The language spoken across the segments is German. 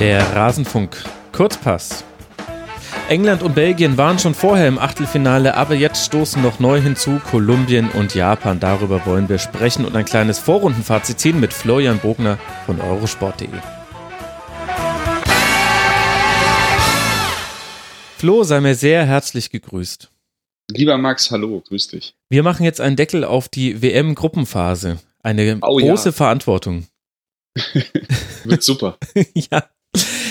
Der Rasenfunk Kurzpass. England und Belgien waren schon vorher im Achtelfinale, aber jetzt stoßen noch neu hinzu Kolumbien und Japan. Darüber wollen wir sprechen und ein kleines Vorrundenfazit ziehen mit Florian Bogner von eurosport.de. Flo, sei mir sehr herzlich gegrüßt. Lieber Max, hallo, grüß dich. Wir machen jetzt einen Deckel auf die WM-Gruppenphase. Eine oh, große ja. Verantwortung. Wird super. ja.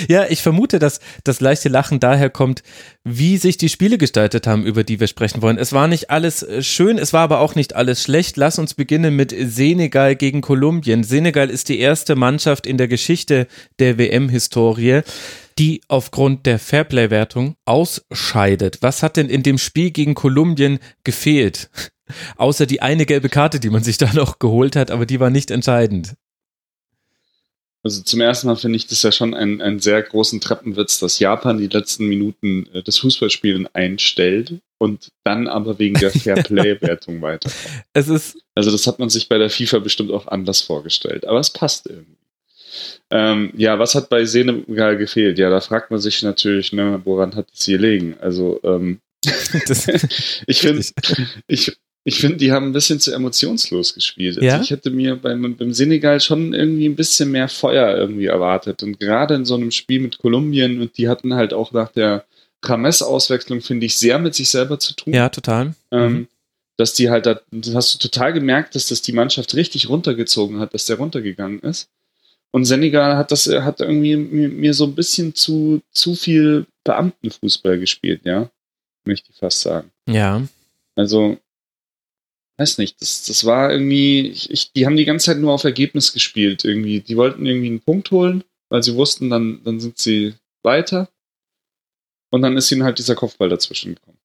Ja, ich vermute, dass das leichte Lachen daher kommt, wie sich die Spiele gestaltet haben, über die wir sprechen wollen. Es war nicht alles äh, schön, es war aber auch nicht alles schlecht. Lass uns beginnen mit Senegal gegen Kolumbien. Senegal ist die erste Mannschaft in der Geschichte der WM-Historie, die aufgrund der Fairplay-Wertung ausscheidet. Was hat denn in dem Spiel gegen Kolumbien gefehlt? Außer die eine gelbe Karte, die man sich da noch geholt hat, aber die war nicht entscheidend. Also zum ersten Mal finde ich das ja schon einen, einen sehr großen Treppenwitz, dass Japan die letzten Minuten äh, des Fußballspielen einstellt und dann aber wegen der Fairplay-Wertung weiterkommt. Es ist also das hat man sich bei der FIFA bestimmt auch anders vorgestellt, aber es passt irgendwie. Ähm, ja, was hat bei Senegal gefehlt? Ja, da fragt man sich natürlich, ne, woran hat es hier liegen? Also ähm, ich finde, ich, ich finde, die haben ein bisschen zu emotionslos gespielt. Also ja? ich hätte mir beim, beim Senegal schon irgendwie ein bisschen mehr Feuer irgendwie erwartet. Und gerade in so einem Spiel mit Kolumbien, und die hatten halt auch nach der Rames-Auswechslung, finde ich, sehr mit sich selber zu tun. Ja, total. Ähm, mhm. Dass die halt, da, das hast du total gemerkt, dass das die Mannschaft richtig runtergezogen hat, dass der runtergegangen ist. Und Senegal hat das, hat irgendwie mir, mir so ein bisschen zu, zu viel Beamtenfußball gespielt, ja. Möchte ich fast sagen. Ja. Also, weiß nicht, das, das war irgendwie, ich, ich, die haben die ganze Zeit nur auf Ergebnis gespielt irgendwie. Die wollten irgendwie einen Punkt holen, weil sie wussten, dann, dann sind sie weiter. Und dann ist ihnen halt dieser Kopfball dazwischen gekommen.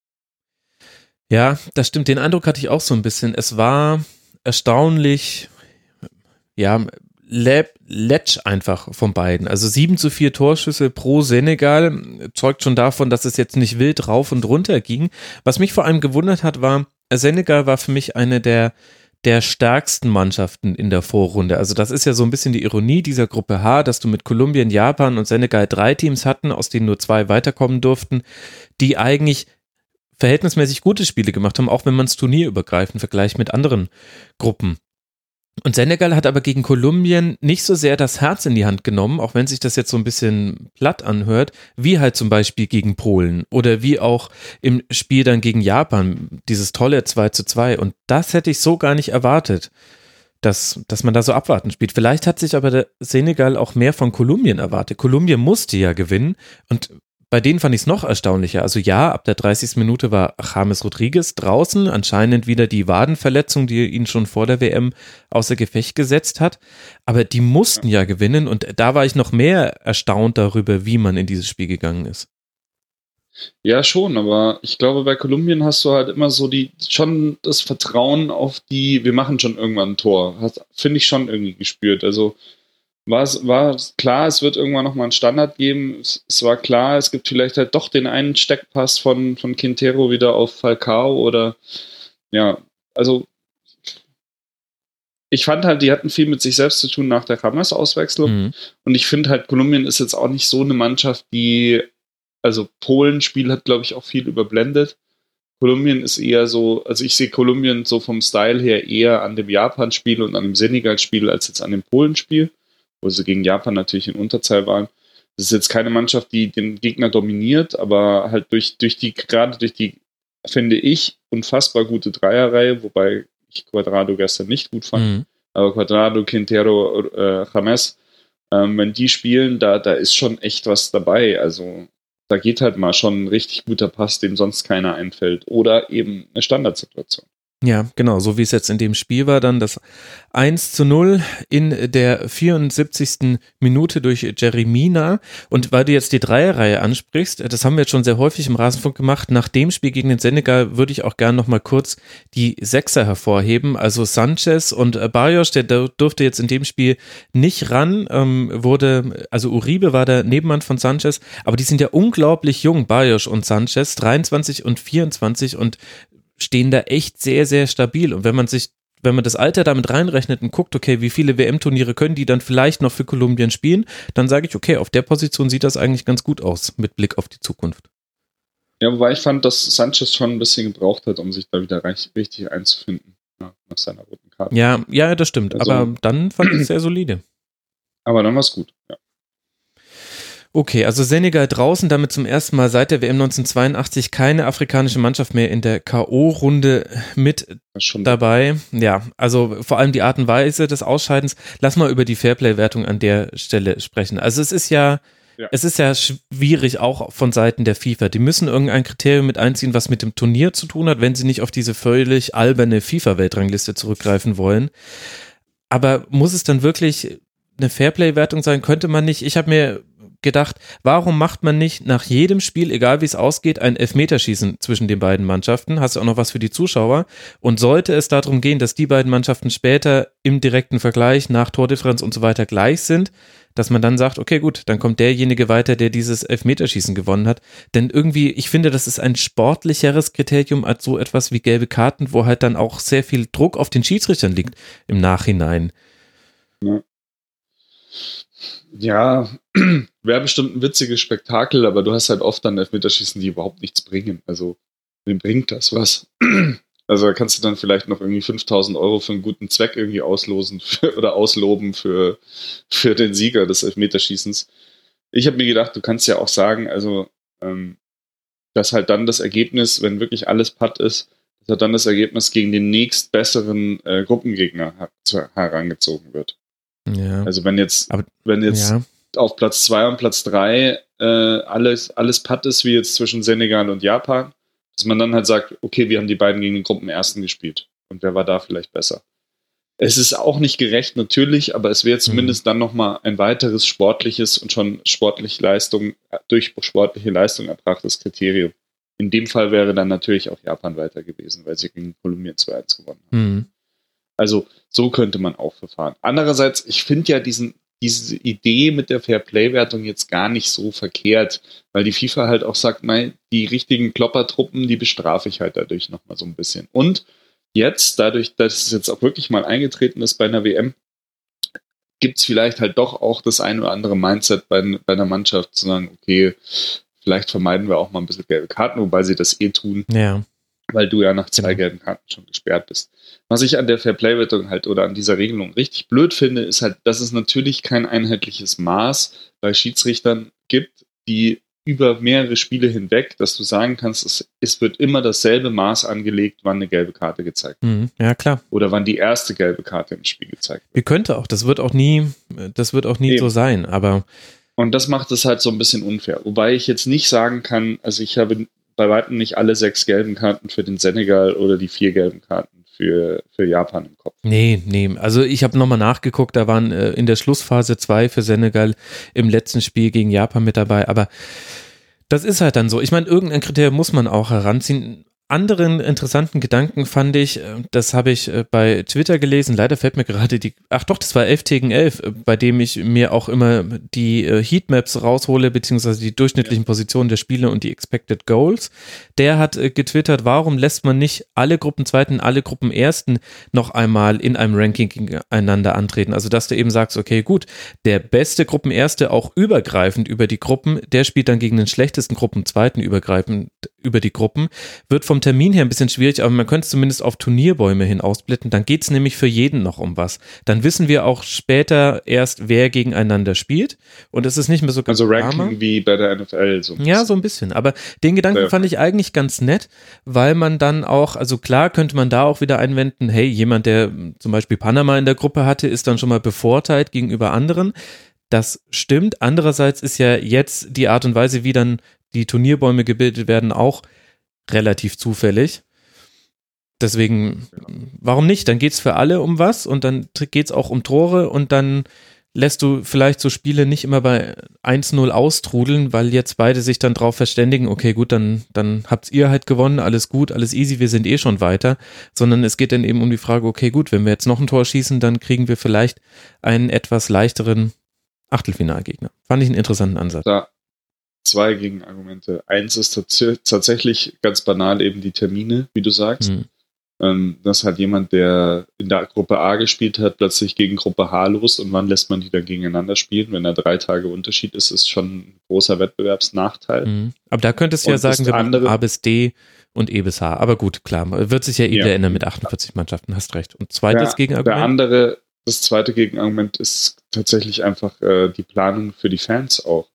Ja, das stimmt. Den Eindruck hatte ich auch so ein bisschen. Es war erstaunlich, ja, Letsch einfach von beiden. Also 7 zu 4 Torschüsse pro Senegal zeugt schon davon, dass es jetzt nicht wild rauf und runter ging. Was mich vor allem gewundert hat, war, Senegal war für mich eine der, der stärksten Mannschaften in der Vorrunde. Also das ist ja so ein bisschen die Ironie dieser Gruppe H, dass du mit Kolumbien, Japan und Senegal drei Teams hatten, aus denen nur zwei weiterkommen durften, die eigentlich verhältnismäßig gute Spiele gemacht haben, auch wenn man es turnierübergreifend vergleicht mit anderen Gruppen. Und Senegal hat aber gegen Kolumbien nicht so sehr das Herz in die Hand genommen, auch wenn sich das jetzt so ein bisschen platt anhört, wie halt zum Beispiel gegen Polen oder wie auch im Spiel dann gegen Japan, dieses tolle 2 zu 2. Und das hätte ich so gar nicht erwartet, dass, dass man da so abwarten spielt. Vielleicht hat sich aber der Senegal auch mehr von Kolumbien erwartet. Kolumbien musste ja gewinnen und bei denen fand ich es noch erstaunlicher. Also ja, ab der 30. Minute war James Rodriguez draußen, anscheinend wieder die Wadenverletzung, die ihn schon vor der WM außer Gefecht gesetzt hat. Aber die mussten ja gewinnen und da war ich noch mehr erstaunt darüber, wie man in dieses Spiel gegangen ist. Ja, schon, aber ich glaube, bei Kolumbien hast du halt immer so die, schon das Vertrauen auf die, wir machen schon irgendwann ein Tor. Finde ich schon irgendwie gespürt. Also, war es war klar, es wird irgendwann nochmal einen Standard geben. Es, es, war klar, es gibt vielleicht halt doch den einen Steckpass von, von Quintero wieder auf Falcao oder ja, also ich fand halt, die hatten viel mit sich selbst zu tun nach der Hamas-Auswechslung. Mhm. Und ich finde halt, Kolumbien ist jetzt auch nicht so eine Mannschaft, die, also Polen-Spiel hat, glaube ich, auch viel überblendet. Kolumbien ist eher so, also ich sehe Kolumbien so vom Style her eher an dem Japan-Spiel und an dem Senegal-Spiel als jetzt an dem Polen-Spiel wo sie gegen Japan natürlich in Unterzahl waren. Das ist jetzt keine Mannschaft, die den Gegner dominiert, aber halt durch, durch die, gerade durch die, finde ich, unfassbar gute Dreierreihe, wobei ich Quadrado gestern nicht gut fand, mhm. aber Quadrado, Quintero, äh, James, ähm, wenn die spielen, da, da ist schon echt was dabei. Also da geht halt mal schon ein richtig guter Pass, dem sonst keiner einfällt. Oder eben eine Standardsituation. Ja, genau, so wie es jetzt in dem Spiel war, dann das 1 zu 0 in der 74. Minute durch Jeremina. Und weil du jetzt die Dreierreihe ansprichst, das haben wir jetzt schon sehr häufig im Rasenfunk gemacht, nach dem Spiel gegen den Senegal würde ich auch gerne nochmal kurz die Sechser hervorheben. Also Sanchez und Barrios, der durfte jetzt in dem Spiel nicht ran, ähm, wurde, also Uribe war der Nebenmann von Sanchez, aber die sind ja unglaublich jung, Barrios und Sanchez, 23 und 24 und stehen da echt sehr, sehr stabil. Und wenn man sich wenn man das Alter damit reinrechnet und guckt, okay, wie viele WM-Turniere können die dann vielleicht noch für Kolumbien spielen, dann sage ich, okay, auf der Position sieht das eigentlich ganz gut aus mit Blick auf die Zukunft. Ja, wobei ich fand, dass Sanchez schon ein bisschen gebraucht hat, um sich da wieder richtig einzufinden ja, nach seiner roten Karte. Ja, ja, das stimmt. Also, aber dann fand ich es sehr solide. Aber dann war es gut, ja. Okay, also Senegal draußen, damit zum ersten Mal seit der WM 1982 keine afrikanische Mannschaft mehr in der K.O.-Runde mit dabei. Ja, also vor allem die Art und Weise des Ausscheidens. Lass mal über die Fairplay-Wertung an der Stelle sprechen. Also es ist ja, ja, es ist ja schwierig auch von Seiten der FIFA. Die müssen irgendein Kriterium mit einziehen, was mit dem Turnier zu tun hat, wenn sie nicht auf diese völlig alberne FIFA-Weltrangliste zurückgreifen wollen. Aber muss es dann wirklich eine Fairplay-Wertung sein? Könnte man nicht? Ich habe mir gedacht, warum macht man nicht nach jedem Spiel, egal wie es ausgeht, ein Elfmeterschießen zwischen den beiden Mannschaften? Hast du auch noch was für die Zuschauer? Und sollte es darum gehen, dass die beiden Mannschaften später im direkten Vergleich nach Tordifferenz und so weiter gleich sind, dass man dann sagt, okay, gut, dann kommt derjenige weiter, der dieses Elfmeterschießen gewonnen hat. Denn irgendwie, ich finde, das ist ein sportlicheres Kriterium als so etwas wie gelbe Karten, wo halt dann auch sehr viel Druck auf den Schiedsrichtern liegt im Nachhinein. Ja. Ja, wäre bestimmt ein witziges Spektakel, aber du hast halt oft dann Elfmeterschießen, die überhaupt nichts bringen. Also, wem bringt das was? Also, da kannst du dann vielleicht noch irgendwie 5000 Euro für einen guten Zweck irgendwie auslosen für, oder ausloben für, für den Sieger des Elfmeterschießens. Ich habe mir gedacht, du kannst ja auch sagen, also, ähm, dass halt dann das Ergebnis, wenn wirklich alles Putt ist, dass halt dann das Ergebnis gegen den nächstbesseren äh, Gruppengegner herangezogen wird. Ja. Also wenn jetzt, Aber, wenn jetzt ja. auf Platz 2 und Platz 3 äh, alles, alles Putt ist, wie jetzt zwischen Senegal und Japan, dass man dann halt sagt, okay, wir haben die beiden gegen den Gruppenersten gespielt. Und wer war da vielleicht besser? Es ist auch nicht gerecht, natürlich, aber es wäre zumindest mhm. dann nochmal ein weiteres sportliches und schon sportliche Leistung, durch sportliche Leistung erbrachtes Kriterium. In dem Fall wäre dann natürlich auch Japan weiter gewesen, weil sie gegen Kolumbien 2-1 gewonnen haben. Mhm. Also so könnte man auch verfahren. Andererseits, ich finde ja diesen, diese Idee mit der Fair-Play-Wertung jetzt gar nicht so verkehrt, weil die FIFA halt auch sagt, nein, die richtigen Kloppertruppen, die bestrafe ich halt dadurch nochmal so ein bisschen. Und jetzt, dadurch, dass es jetzt auch wirklich mal eingetreten ist bei einer WM, gibt es vielleicht halt doch auch das ein oder andere Mindset bei, bei einer Mannschaft zu sagen, okay, vielleicht vermeiden wir auch mal ein bisschen gelbe Karten, wobei sie das eh tun. Ja weil du ja nach zwei genau. gelben Karten schon gesperrt bist. Was ich an der Fairplay-Wertung halt oder an dieser Regelung richtig blöd finde, ist halt, dass es natürlich kein einheitliches Maß bei Schiedsrichtern gibt, die über mehrere Spiele hinweg, dass du sagen kannst, es, es wird immer dasselbe Maß angelegt, wann eine gelbe Karte gezeigt wird. Mhm, ja, klar. Oder wann die erste gelbe Karte im Spiel gezeigt wird. Wie könnte auch, das wird auch nie, das wird auch nie Eben. so sein, aber. Und das macht es halt so ein bisschen unfair. Wobei ich jetzt nicht sagen kann, also ich habe bei weitem nicht alle sechs gelben Karten für den Senegal oder die vier gelben Karten für, für Japan im Kopf. Nee, nee. Also ich habe nochmal nachgeguckt, da waren äh, in der Schlussphase zwei für Senegal im letzten Spiel gegen Japan mit dabei, aber das ist halt dann so. Ich meine, irgendein Kriterium muss man auch heranziehen anderen interessanten Gedanken fand ich, äh, das habe ich äh, bei Twitter gelesen, leider fällt mir gerade die, ach doch, das war 11 gegen 11, äh, bei dem ich mir auch immer die Heatmaps raushole, beziehungsweise die durchschnittlichen Positionen der Spiele und die Expected Goals. Der hat getwittert, warum lässt man nicht alle Gruppenzweiten, alle Gruppenersten noch einmal in einem Ranking gegeneinander antreten? Also, dass du eben sagst, okay, gut, der beste Gruppenerste auch übergreifend über die Gruppen, der spielt dann gegen den schlechtesten Gruppenzweiten übergreifend über die Gruppen, wird vom Termin her ein bisschen schwierig, aber man könnte es zumindest auf Turnierbäume hin ausblitten. Dann geht es nämlich für jeden noch um was. Dann wissen wir auch später erst, wer gegeneinander spielt. Und es ist nicht mehr so ganz Also Ranking armer. wie bei der NFL. So ja, so ein bisschen. Aber den Gedanken ja. fand ich eigentlich ganz nett, weil man dann auch, also klar könnte man da auch wieder einwenden, hey, jemand, der zum Beispiel Panama in der Gruppe hatte, ist dann schon mal bevorteilt gegenüber anderen. Das stimmt. Andererseits ist ja jetzt die Art und Weise, wie dann die Turnierbäume gebildet werden, auch relativ zufällig. Deswegen, warum nicht? Dann geht es für alle um was und dann geht es auch um Tore und dann lässt du vielleicht so Spiele nicht immer bei 1-0 austrudeln, weil jetzt beide sich dann drauf verständigen, okay, gut, dann, dann habt ihr halt gewonnen, alles gut, alles easy, wir sind eh schon weiter, sondern es geht dann eben um die Frage, okay, gut, wenn wir jetzt noch ein Tor schießen, dann kriegen wir vielleicht einen etwas leichteren Achtelfinalgegner. Fand ich einen interessanten Ansatz. Ja, zwei Gegenargumente. Eins ist tatsächlich ganz banal eben die Termine, wie du sagst. Mhm. Ähm, dass halt jemand, der in der Gruppe A gespielt hat, plötzlich gegen Gruppe H los und wann lässt man die dann gegeneinander spielen? Wenn da drei Tage Unterschied ist, ist schon ein großer Wettbewerbsnachteil. Mhm. Aber da könntest du ja sagen, wir andere, A bis D und E bis H. Aber gut, klar, wird sich ja eh ja. ändern mit 48 Mannschaften, hast recht. Und zweites der, Gegenargument? Der andere, das zweite Gegenargument ist tatsächlich einfach äh, die Planung für die Fans auch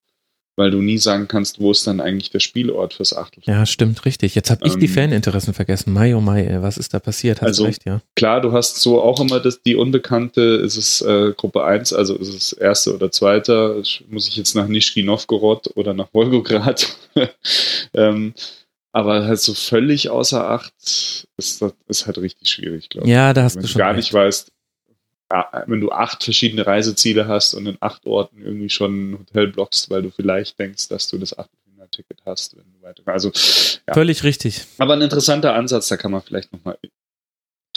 weil du nie sagen kannst, wo ist dann eigentlich der Spielort fürs Achtelfinale. Ja, stimmt, richtig. Jetzt habe ich ähm, die Faninteressen vergessen. Mai, oh Mai, was ist da passiert? Hast also, recht, ja. Klar, du hast so auch immer das, die Unbekannte, ist es äh, Gruppe 1, also ist es erste oder zweite, muss ich jetzt nach Nischki Novgorod oder nach Wolgograd. ähm, aber halt so völlig außer Acht ist, das ist halt richtig schwierig, glaube ich. Ja, da hast Wenn du schon. gar recht. nicht weißt, wenn du acht verschiedene Reiseziele hast und in acht Orten irgendwie schon ein Hotel blockst, weil du vielleicht denkst, dass du das Achtelfinalticket hast, wenn du weiter. Also ja. völlig richtig. Aber ein interessanter Ansatz, da kann man vielleicht nochmal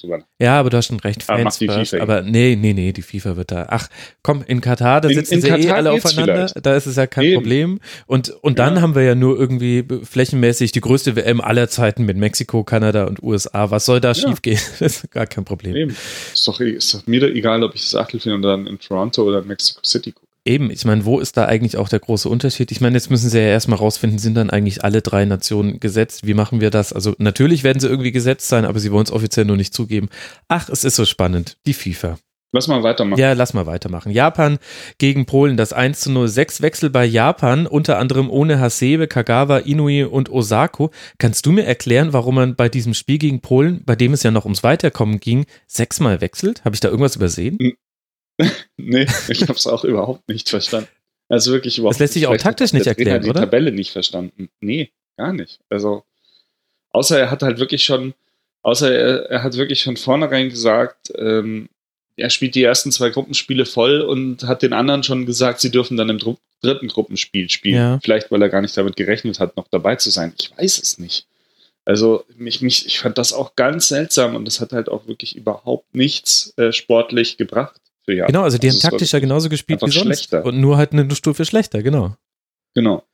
drüber. Ja, aber du hast schon recht, Fans aber, die first, aber nee, nee, nee, die FIFA wird da. Ach, komm, in Katar, da sitzen in, sie eh Katar eh alle aufeinander, vielleicht. da ist es ja kein Eben. Problem. Und, und dann ja. haben wir ja nur irgendwie flächenmäßig die größte WM aller Zeiten mit Mexiko, Kanada und USA. Was soll da ja. schiefgehen? Das ist gar kein Problem. Eben. Ist doch, ist doch mir egal, ob ich das Achtelfinale dann in Toronto oder in Mexico City gucke. Eben, ich meine, wo ist da eigentlich auch der große Unterschied? Ich meine, jetzt müssen sie ja erstmal rausfinden, sind dann eigentlich alle drei Nationen gesetzt? Wie machen wir das? Also natürlich werden sie irgendwie gesetzt sein, aber sie wollen es offiziell nur nicht zugeben. Ach, es ist so spannend. Die FIFA. Lass mal weitermachen. Ja, lass mal weitermachen. Japan gegen Polen, das 1 zu 0. Sechs Wechsel bei Japan, unter anderem ohne Hasebe, Kagawa, Inui und Osako. Kannst du mir erklären, warum man bei diesem Spiel gegen Polen, bei dem es ja noch ums Weiterkommen ging, sechsmal wechselt? Habe ich da irgendwas übersehen? nee, ich habe es auch überhaupt nicht verstanden. Also wirklich überhaupt Das lässt sich auch taktisch nicht erklären, die oder? die Tabelle nicht verstanden. Nee, gar nicht. Also, außer er hat halt wirklich schon, außer er, er hat wirklich von vornherein gesagt, ähm, er spielt die ersten zwei Gruppenspiele voll und hat den anderen schon gesagt, sie dürfen dann im dritten Gruppenspiel spielen. Ja. Vielleicht, weil er gar nicht damit gerechnet hat, noch dabei zu sein. Ich weiß es nicht. Also mich, mich, ich fand das auch ganz seltsam und das hat halt auch wirklich überhaupt nichts äh, sportlich gebracht Japan. Genau, also die also haben taktisch ja genauso gespielt wie sonst. Schlechter. Und nur halt eine Stufe schlechter, genau. Genau.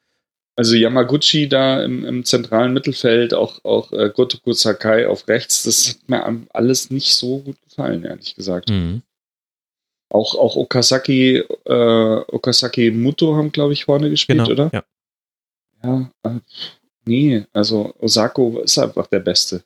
Also Yamaguchi da im, im zentralen Mittelfeld, auch, auch äh, Gotoku Sakai auf rechts, das hat mir alles nicht so gut gefallen, ehrlich gesagt. Mhm. Auch, auch Okazaki, äh, Okazaki Muto haben, glaube ich, vorne gespielt, genau, oder? Ja. Ja, äh, nee, also Osako ist einfach der Beste.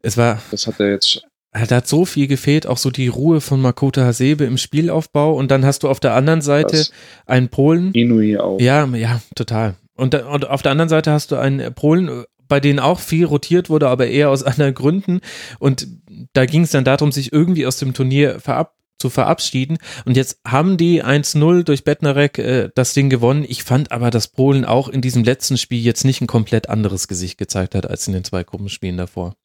Es war. Das hat er jetzt da hat so viel gefehlt, auch so die Ruhe von Makoto Hasebe im Spielaufbau und dann hast du auf der anderen Seite Was? einen Polen. Inui auch. Ja, ja, total. Und, und auf der anderen Seite hast du einen Polen, bei denen auch viel rotiert wurde, aber eher aus anderen Gründen. Und da ging es dann darum, sich irgendwie aus dem Turnier verab zu verabschieden. Und jetzt haben die 1-0 durch Bettnarek äh, das Ding gewonnen. Ich fand aber, dass Polen auch in diesem letzten Spiel jetzt nicht ein komplett anderes Gesicht gezeigt hat als in den zwei Gruppenspielen davor.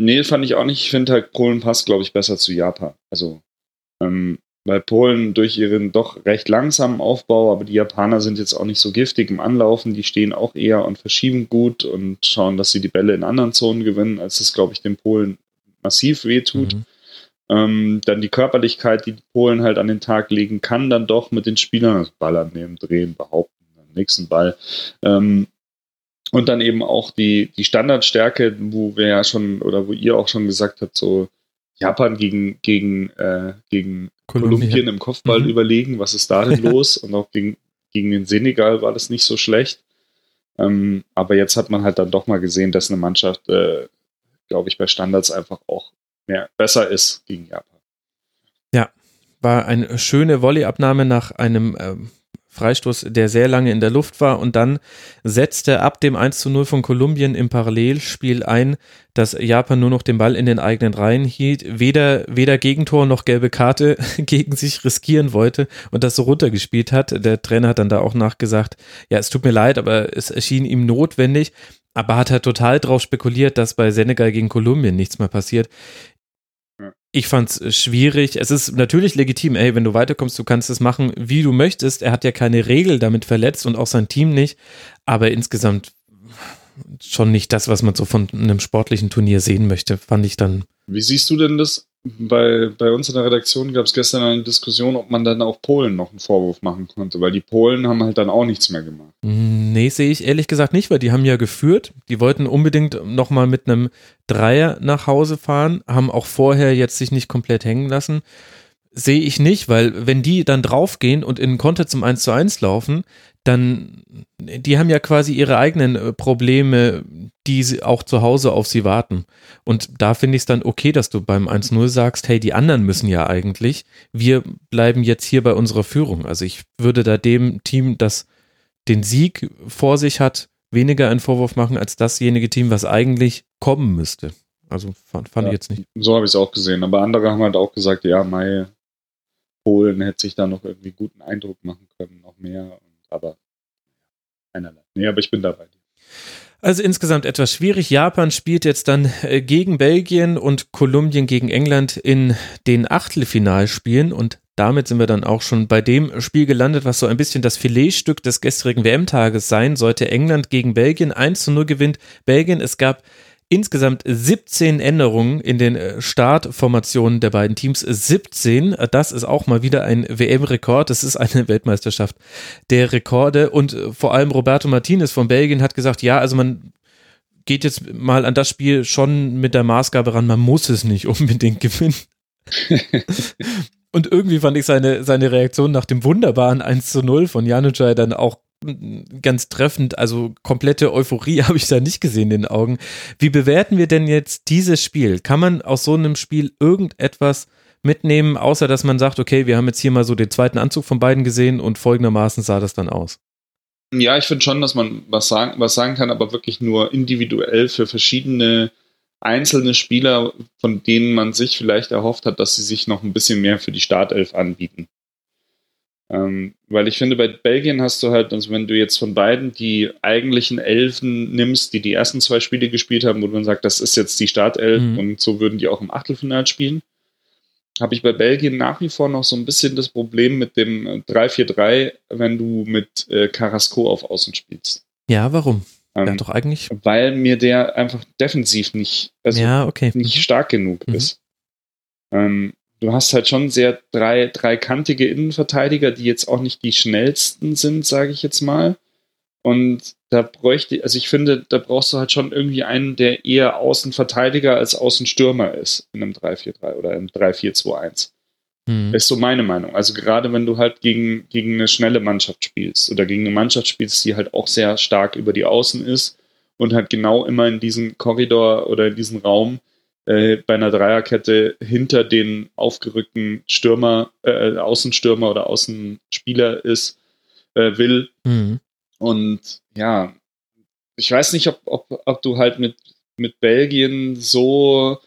Nee, fand ich auch nicht. Ich finde halt, Polen passt, glaube ich, besser zu Japan. Also, ähm, weil Polen durch ihren doch recht langsamen Aufbau, aber die Japaner sind jetzt auch nicht so giftig im Anlaufen, die stehen auch eher und verschieben gut und schauen, dass sie die Bälle in anderen Zonen gewinnen, als das, glaube ich, den Polen massiv wehtut. Mhm. Ähm, dann die Körperlichkeit, die die Polen halt an den Tag legen kann, dann doch mit den Spielern, also Ball annehmen, drehen, behaupten, nächsten Ball. Ähm, und dann eben auch die, die Standardstärke, wo wir ja schon, oder wo ihr auch schon gesagt habt, so Japan gegen, gegen, äh, gegen Kolumbien. Kolumbien im Kopfball mhm. überlegen, was ist da denn los? Und auch gegen, gegen den Senegal war das nicht so schlecht. Ähm, aber jetzt hat man halt dann doch mal gesehen, dass eine Mannschaft, äh, glaube ich, bei Standards einfach auch mehr, besser ist gegen Japan. Ja, war eine schöne Volleyabnahme nach einem ähm, Freistoß, der sehr lange in der Luft war und dann setzte ab dem 1 zu 0 von Kolumbien im Parallelspiel ein, dass Japan nur noch den Ball in den eigenen Reihen hielt, weder, weder Gegentor noch gelbe Karte gegen sich riskieren wollte und das so runtergespielt hat. Der Trainer hat dann da auch nachgesagt, ja, es tut mir leid, aber es erschien ihm notwendig, aber hat halt total drauf spekuliert, dass bei Senegal gegen Kolumbien nichts mehr passiert. Ich fand's äh, schwierig. Es ist natürlich legitim, ey, wenn du weiterkommst, du kannst es machen, wie du möchtest. Er hat ja keine Regel damit verletzt und auch sein Team nicht. Aber insgesamt schon nicht das, was man so von einem sportlichen Turnier sehen möchte, fand ich dann. Wie siehst du denn das? Bei, bei uns in der Redaktion gab es gestern eine Diskussion, ob man dann auch Polen noch einen Vorwurf machen konnte, weil die Polen haben halt dann auch nichts mehr gemacht. Nee, sehe ich ehrlich gesagt nicht, weil die haben ja geführt. Die wollten unbedingt nochmal mit einem Dreier nach Hause fahren, haben auch vorher jetzt sich nicht komplett hängen lassen. Sehe ich nicht, weil wenn die dann draufgehen und in Konter zum 1 zu 1 laufen, dann, die haben ja quasi ihre eigenen äh, Probleme, die auch zu Hause auf sie warten. Und da finde ich es dann okay, dass du beim 1-0 sagst, hey, die anderen müssen ja eigentlich, wir bleiben jetzt hier bei unserer Führung. Also ich würde da dem Team, das den Sieg vor sich hat, weniger einen Vorwurf machen als dasjenige Team, was eigentlich kommen müsste. Also fand, fand ja, ich jetzt nicht. So habe ich es auch gesehen. Aber andere haben halt auch gesagt, ja, Mai, Polen hätte sich da noch irgendwie guten Eindruck machen können, noch mehr aber einerlei. Nee, aber ich bin dabei. Also insgesamt etwas schwierig. Japan spielt jetzt dann äh, gegen Belgien und Kolumbien gegen England in den Achtelfinalspielen und damit sind wir dann auch schon bei dem Spiel gelandet, was so ein bisschen das Filetstück des gestrigen WM-Tages sein sollte. England gegen Belgien 1 zu 0 gewinnt Belgien. Es gab insgesamt 17 Änderungen in den äh, Startformationen der beiden Teams. 17, das ist auch mal wieder ein WM-Rekord. Das ist eine Weltmeisterschaft der Rekorde. Und äh, vor allem Roberto Martinez von Belgien hat gesagt, ja, also man geht jetzt mal an das Spiel schon mit der Maßgabe ran, man muss es nicht unbedingt gewinnen. Und irgendwie fand ich seine, seine Reaktion nach dem wunderbaren 1 zu 0 von Janucay dann auch ganz treffend. Also komplette Euphorie habe ich da nicht gesehen in den Augen. Wie bewerten wir denn jetzt dieses Spiel? Kann man aus so einem Spiel irgendetwas mitnehmen, außer dass man sagt, okay, wir haben jetzt hier mal so den zweiten Anzug von beiden gesehen und folgendermaßen sah das dann aus? Ja, ich finde schon, dass man was sagen, was sagen kann, aber wirklich nur individuell für verschiedene einzelne Spieler, von denen man sich vielleicht erhofft hat, dass sie sich noch ein bisschen mehr für die Startelf anbieten. Ähm, weil ich finde, bei Belgien hast du halt, also wenn du jetzt von beiden die eigentlichen Elfen nimmst, die die ersten zwei Spiele gespielt haben, wo man sagt, das ist jetzt die Startelf mhm. und so würden die auch im Achtelfinale spielen, habe ich bei Belgien nach wie vor noch so ein bisschen das Problem mit dem 3-4-3, wenn du mit äh, Carrasco auf Außen spielst. Ja, warum? Ähm, ja, doch eigentlich. Weil mir der einfach defensiv nicht, also ja, okay. nicht mhm. stark genug mhm. ist. Ähm, du hast halt schon sehr drei, dreikantige Innenverteidiger, die jetzt auch nicht die schnellsten sind, sage ich jetzt mal. Und da bräuchte, also ich finde, da brauchst du halt schon irgendwie einen, der eher Außenverteidiger als Außenstürmer ist in einem 3-4-3 oder im 3-4-2-1. Mhm. Ist so meine Meinung. Also gerade wenn du halt gegen, gegen eine schnelle Mannschaft spielst oder gegen eine Mannschaft spielst, die halt auch sehr stark über die Außen ist und halt genau immer in diesem Korridor oder in diesem Raum äh, bei einer Dreierkette hinter den aufgerückten Stürmer, äh, Außenstürmer oder Außenspieler ist, äh, will. Mhm. Und ja, ich weiß nicht, ob, ob, ob du halt mit, mit Belgien so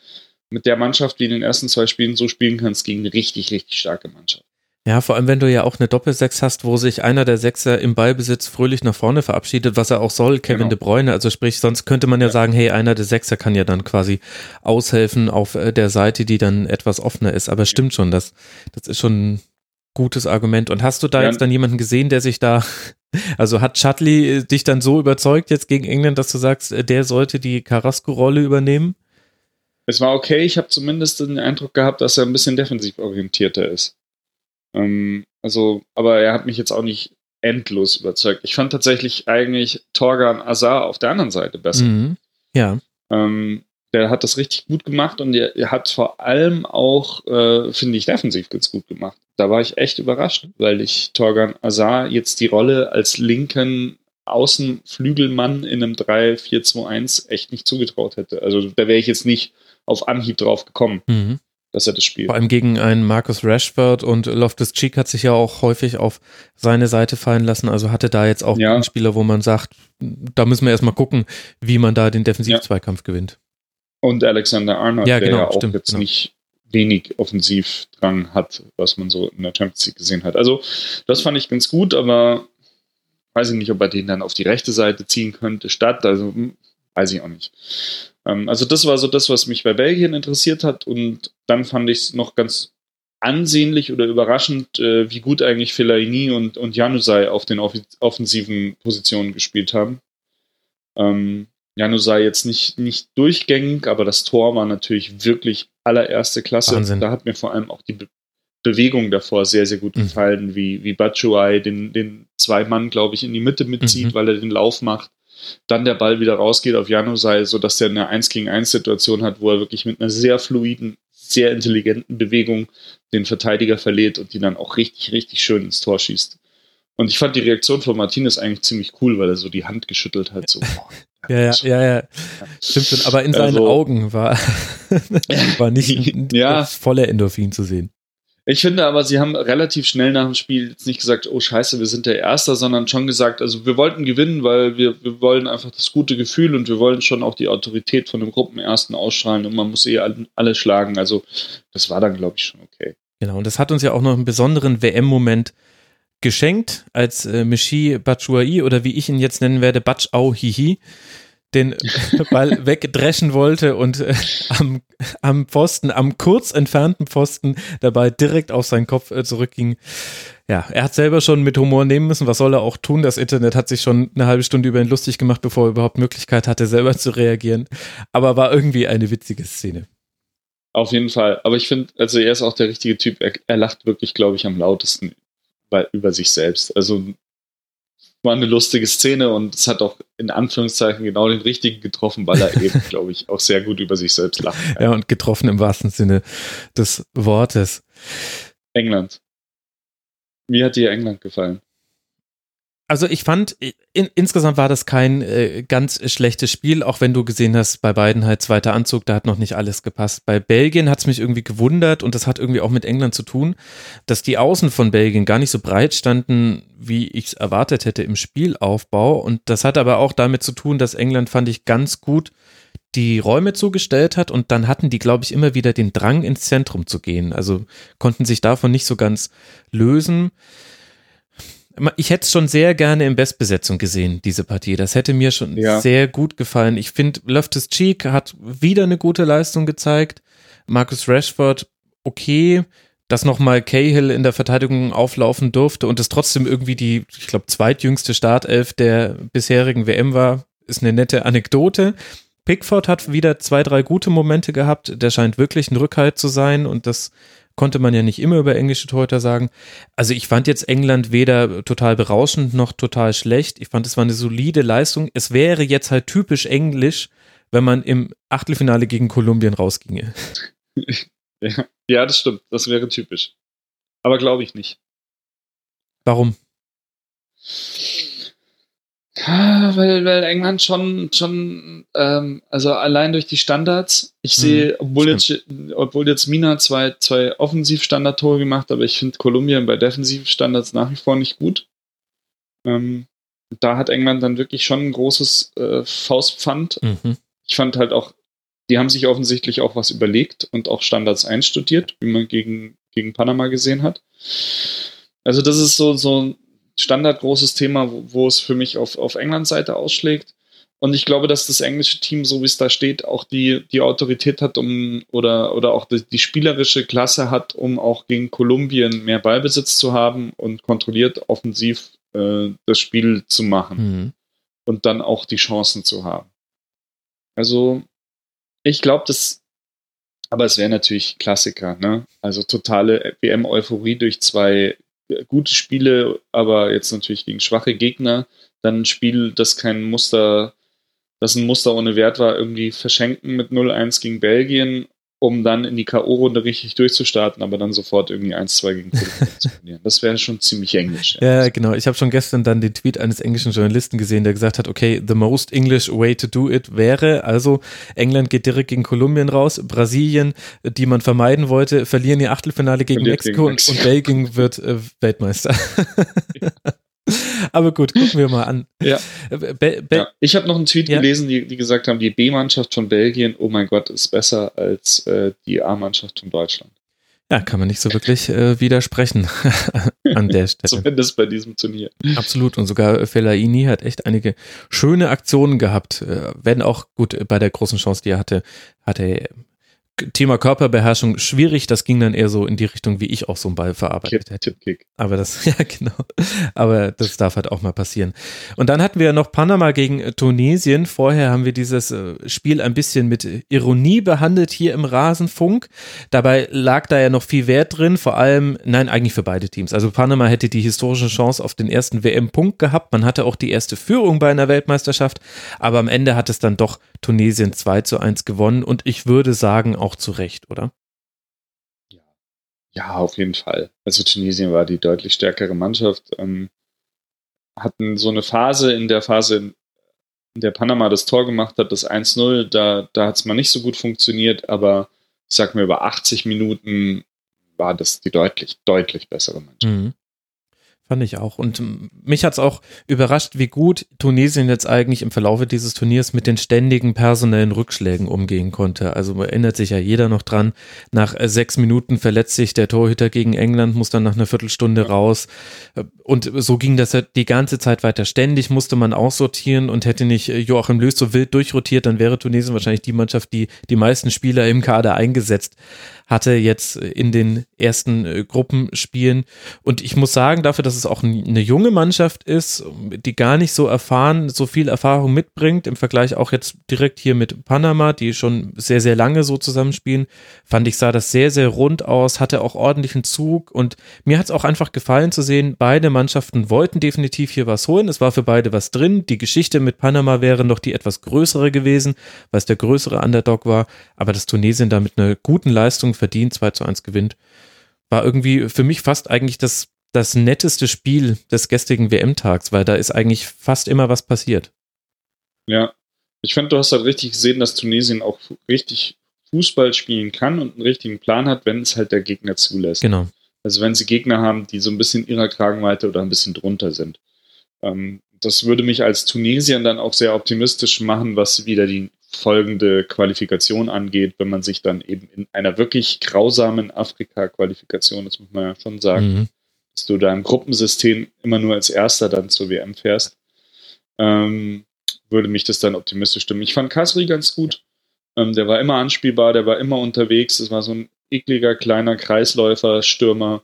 mit der Mannschaft wie in den ersten zwei Spielen so spielen kannst gegen eine richtig, richtig starke Mannschaft. Ja, vor allem wenn du ja auch eine Doppelsechs hast, wo sich einer der Sechser im Ballbesitz fröhlich nach vorne verabschiedet, was er auch soll, Kevin genau. De Bruyne. Also sprich, sonst könnte man ja, ja, sagen, hey, einer der Sechser kann ja dann quasi aushelfen auf äh, der Seite, die dann etwas offener ist. Aber stimmt schon, das, das ist schon ein gutes Argument. Und hast du da ja. jetzt dann jemanden gesehen, der sich da, also hat Shutley äh, dich dann so überzeugt jetzt gegen England, dass du sagst, äh, der sollte die Carrasco-Rolle übernehmen? Es war okay, ich habe zumindest den Eindruck gehabt, dass er ein bisschen defensiv orientierter ist. Ähm, also, aber er hat mich jetzt auch nicht endlos überzeugt. Ich fand tatsächlich eigentlich Torgan Azar auf der anderen Seite besser. Mhm. Ja. Ähm, der hat das richtig gut gemacht und er, er hat vor allem auch, äh, finde ich, defensiv ganz gut gemacht. Da war ich echt überrascht, weil ich Torgan Azar jetzt die Rolle als linken Außenflügelmann in einem 3-4-2-1 echt nicht zugetraut hätte. Also da wäre ich jetzt nicht auf Anhieb drauf gekommen. Mhm dass er das spielt. Vor allem gegen einen Marcus Rashford und Loftus Cheek hat sich ja auch häufig auf seine Seite fallen lassen. Also hatte da jetzt auch ja. einen Spieler, wo man sagt, da müssen wir erstmal gucken, wie man da den Defensiv-Zweikampf ja. gewinnt. Und Alexander Arnold, ja, genau, der ja auch stimmt, jetzt genau. nicht wenig Offensivdrang hat, was man so in der Champions League gesehen hat. Also das fand ich ganz gut, aber weiß ich nicht, ob er den dann auf die rechte Seite ziehen könnte statt. Also hm, weiß ich auch nicht. Ähm, also das war so das, was mich bei Belgien interessiert hat und dann fand ich es noch ganz ansehnlich oder überraschend, äh, wie gut eigentlich Fellaini und, und Janusai auf den off offensiven Positionen gespielt haben. Ähm, Janusai jetzt nicht, nicht durchgängig, aber das Tor war natürlich wirklich allererste Klasse. Wahnsinn. Da hat mir vor allem auch die Be Bewegung davor sehr, sehr gut Mhm. gefallen, wie, wie Batshuayi den, den zwei Mann, glaube ich, in die Mitte mitzieht, Mhm. weil er den Lauf macht. Dann der Ball wieder rausgeht auf Janusai, sodass er eine 1 gegen 1 Situation hat, wo er wirklich mit einer sehr fluiden, sehr intelligenten Bewegung den Verteidiger verliert und die dann auch richtig, richtig schön ins Tor schießt. Und ich fand die Reaktion von Martinez eigentlich ziemlich cool, weil er so die Hand geschüttelt hat. So, Ja, ja, ja, ja. Stimmt schon. Aber in seinen Also- Augen war, war nicht Ja. das volle Endorphin zu sehen. Ich finde aber, sie haben relativ schnell nach dem Spiel jetzt nicht gesagt, oh scheiße, wir sind der Erste, sondern schon gesagt, also wir wollten gewinnen, weil wir, wir wollen einfach das gute Gefühl und wir wollen schon auch die Autorität von dem Gruppenersten ausstrahlen und man muss eh alle, schlagen. Also das war dann, glaube ich, schon okay. Genau, und das hat uns ja auch noch einen besonderen WM-Moment geschenkt, als äh, Michi Batshuayi oder wie ich ihn jetzt nennen werde, Batschau Hihi, den Ball wegdreschen wollte und äh, am, am Pfosten, am kurz entfernten Pfosten dabei direkt auf seinen Kopf äh, zurückging. Ja, er hat selber schon mit Humor nehmen müssen. Was soll er auch tun? Das Internet hat sich schon eine halbe Stunde über ihn lustig gemacht, bevor er überhaupt Möglichkeit hatte, selber zu reagieren. Aber war irgendwie eine witzige Szene. Auf jeden Fall. Aber ich finde, also er ist auch der richtige Typ. Er, er lacht wirklich, glaube ich, am lautesten über sich selbst. Also war eine lustige Szene und es hat auch in Anführungszeichen genau den richtigen getroffen, weil er eben, glaube ich, auch sehr gut über sich selbst lacht. Ja, und getroffen im wahrsten Sinne des Wortes. England. Wie hat dir England gefallen? Also ich fand, in, insgesamt war das kein äh, ganz schlechtes Spiel, auch wenn du gesehen hast, bei beiden halt zweiter Anzug, da hat noch nicht alles gepasst. Bei Belgien hat es mich irgendwie gewundert und das hat irgendwie auch mit England zu tun, dass die Außen von Belgien gar nicht so breit standen, wie ich es erwartet hätte im Spielaufbau. Und das hat aber auch damit zu tun, dass England, fand ich, ganz gut die Räume zugestellt hat und dann hatten die, glaube ich, immer wieder den Drang ins Zentrum zu gehen. Also konnten sich davon nicht so ganz lösen. Ich hätte es schon sehr gerne in Bestbesetzung gesehen, diese Partie. Das hätte mir schon Ja. sehr gut gefallen. Ich finde, Loftus Cheek hat wieder eine gute Leistung gezeigt. Marcus Rashford, okay. Dass nochmal Cahill in der Verteidigung auflaufen durfte und es trotzdem irgendwie die, ich glaube, zweitjüngste Startelf der bisherigen WM war, ist eine nette Anekdote. Pickford hat wieder zwei, drei gute Momente gehabt. Der scheint wirklich ein Rückhalt zu sein und das konnte man ja nicht immer über englische Torhüter sagen. Also ich fand jetzt England weder total berauschend noch total schlecht. Ich fand, es war eine solide Leistung. Es wäre jetzt halt typisch englisch, wenn man im Achtelfinale gegen Kolumbien rausginge. Ja, ja das stimmt. Das wäre typisch. Aber glaube ich nicht. Warum? Weil, weil England schon, schon ähm, also allein durch die Standards, ich sehe, obwohl jetzt, obwohl jetzt Mina zwei, zwei Offensivstandardtore gemacht, aber ich finde Kolumbien bei Defensivstandards nach wie vor nicht gut. Ähm, da hat England dann wirklich schon ein großes äh, Faustpfand. Mhm. Ich fand halt auch, die haben sich offensichtlich auch was überlegt und auch Standards einstudiert, wie man gegen, gegen Panama gesehen hat. Also das ist so, so ein standardgroßes Thema, wo, wo es für mich auf, auf Englands Seite ausschlägt. Und ich glaube, dass das englische Team, so wie es da steht, auch die, die Autorität hat, um oder, oder auch die, die spielerische Klasse hat, um auch gegen Kolumbien mehr Ballbesitz zu haben und kontrolliert offensiv äh, das Spiel zu machen Mhm. und dann auch die Chancen zu haben. Also, ich glaube, das, aber es wäre natürlich Klassiker, ne? Also totale WM-Euphorie durch zwei gute Spiele, aber jetzt natürlich gegen schwache Gegner. Dann ein Spiel, das kein Muster, das ein Muster ohne Wert war, irgendwie verschenken mit 0-1 gegen Belgien, um dann in die K.O.-Runde richtig durchzustarten, aber dann sofort irgendwie 1-2 gegen Kolumbien zu verlieren. Das wäre schon ziemlich englisch. Ja, genau. Ich habe schon gestern dann den Tweet eines englischen Journalisten gesehen, der gesagt hat, okay, the most English way to do it wäre, also England geht direkt gegen Kolumbien raus, Brasilien, die man vermeiden wollte, verlieren ihr Achtelfinale gegen Mexiko, gegen und- Mexiko. und Belgien wird äh, Weltmeister. Aber gut, gucken wir mal an. Ja. Äh, Be Be Ja, ich habe noch einen Tweet Ja. gelesen, die, die gesagt haben, die B-Mannschaft von Belgien, oh mein Gott, ist besser als äh, die A-Mannschaft von Deutschland. ja, kann man nicht so wirklich äh, widersprechen an der Stelle. Zumindest bei diesem Turnier. Absolut. Und sogar Fellaini hat echt einige schöne Aktionen gehabt. Äh, Wenn auch gut äh, bei der großen Chance, die er hatte, hatte er Thema Körperbeherrschung schwierig. Das ging dann eher so in die Richtung, wie ich auch so einen Ball verarbeitet hätte. Tippkick. Aber das, ja, genau. Aber das darf halt auch mal passieren. Und dann hatten wir noch Panama gegen Tunesien. Vorher haben wir dieses äh, Spiel ein bisschen mit Ironie behandelt hier im Rasenfunk. Dabei lag da ja noch viel Wert drin. Vor allem, nein, eigentlich für beide Teams. Also Panama hätte die historische Chance auf den ersten WM-Punkt gehabt. Man hatte auch die erste Führung bei einer Weltmeisterschaft. Aber am Ende hat es dann doch Tunesien 2 zu 1 gewonnen. Und ich würde sagen, auch zu Recht, oder? Ja, auf jeden Fall. Also Tunesien war die deutlich stärkere Mannschaft. Ähm, hatten so eine Phase in der Phase, in der Panama das Tor gemacht hat, das 1-0, da, da hat es mal nicht so gut funktioniert, aber ich sag mir, über 80 Minuten war das die deutlich, deutlich bessere Mannschaft. Mhm. Fand ich auch. Und mich hat es auch überrascht, wie gut Tunesien jetzt eigentlich im Verlaufe dieses Turniers mit den ständigen personellen Rückschlägen umgehen konnte. Also erinnert sich ja jeder noch dran, nach äh, sechs Minuten verletzt sich der Torhüter gegen England, muss dann nach einer Viertelstunde raus. Und so ging das ja die ganze Zeit weiter. Ständig musste man aussortieren und hätte nicht äh, Joachim Löw so wild durchrotiert, dann wäre Tunesien wahrscheinlich die Mannschaft, die die meisten Spieler im Kader eingesetzt hatte jetzt in den ersten äh, Gruppenspielen. Und ich muss sagen, dafür, dass es auch eine junge Mannschaft ist, die gar nicht so erfahren, so viel Erfahrung mitbringt, im Vergleich auch jetzt direkt hier mit Panama, die schon sehr, sehr lange so zusammenspielen, fand ich, sah das sehr, sehr rund aus, hatte auch ordentlichen Zug und mir hat es auch einfach gefallen zu sehen, beide Mannschaften wollten definitiv hier was holen. Es war für beide was drin. Die Geschichte mit Panama wäre noch die etwas größere gewesen, weil es der größere Underdog war, aber das Tunesien da mit einer guten Leistung verdient 2 zu 1 gewinnt, war irgendwie für mich fast eigentlich das, das netteste Spiel des gestrigen WM-Tags, weil da ist eigentlich fast immer was passiert. Ja, ich finde, du hast halt richtig gesehen, dass Tunesien auch richtig Fußball spielen kann und einen richtigen Plan hat, wenn es halt der Gegner zulässt. Genau. Also wenn sie Gegner haben, die so ein bisschen ihrer Kragenweite oder ein bisschen drunter sind. Ähm, das würde mich als Tunesier dann auch sehr optimistisch machen, was wieder die folgende Qualifikation angeht, wenn man sich dann eben in einer wirklich grausamen Afrika-Qualifikation, das muss man ja schon sagen, mhm. dass du da im Gruppensystem immer nur als Erster dann zur WM fährst, ähm, würde mich das dann optimistisch stimmen. Ich fand Kasri ganz gut. Ähm, der war immer anspielbar, der war immer unterwegs. Das war so ein ekliger kleiner Kreisläufer, Stürmer.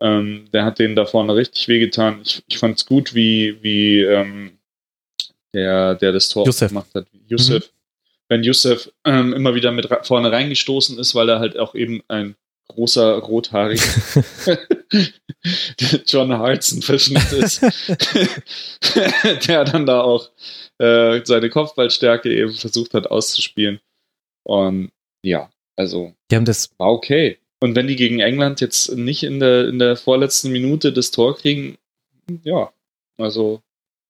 Ähm, der hat denen da vorne richtig wehgetan. Ich, ich fand es gut, wie, wie ähm, der, der das Tor Youssef. gemacht hat. Yusuf. Mhm wenn Youssef ähm, immer wieder mit vorne reingestoßen ist, weil er halt auch eben ein großer rothaarig John Hartson Verschnitt ist, der dann da auch äh, seine Kopfballstärke eben versucht hat auszuspielen. Und ja, also die haben das war okay. Und wenn die gegen England jetzt nicht in der, in der vorletzten Minute das Tor kriegen, ja, also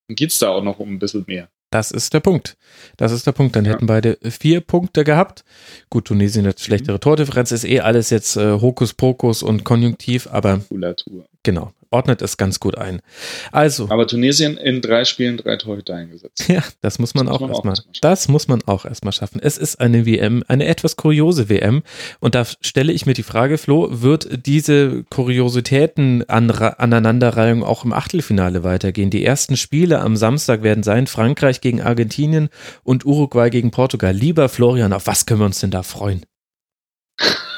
geht es da auch noch um ein bisschen mehr. Das ist der Punkt. Das ist der Punkt. Dann ja. hätten beide vier Punkte gehabt. Gut, Tunesien hat schlechtere Tordifferenz, ist eh alles jetzt äh, Hokuspokus und Konjunktiv, aber Kulatur. genau ordnet es ganz gut ein. Also. Aber Tunesien in drei Spielen drei Torhüter eingesetzt. Ja, das muss man das auch erstmal. Das muss man auch erstmal schaffen. Es ist eine WM, eine etwas kuriose WM. Und da stelle ich mir die Frage, Flo, wird diese Kuriositäten an, Aneinanderreihung auch im Achtelfinale weitergehen? Die ersten Spiele am Samstag werden sein Frankreich gegen Argentinien und Uruguay gegen Portugal. Lieber Florian, auf was können wir uns denn da freuen?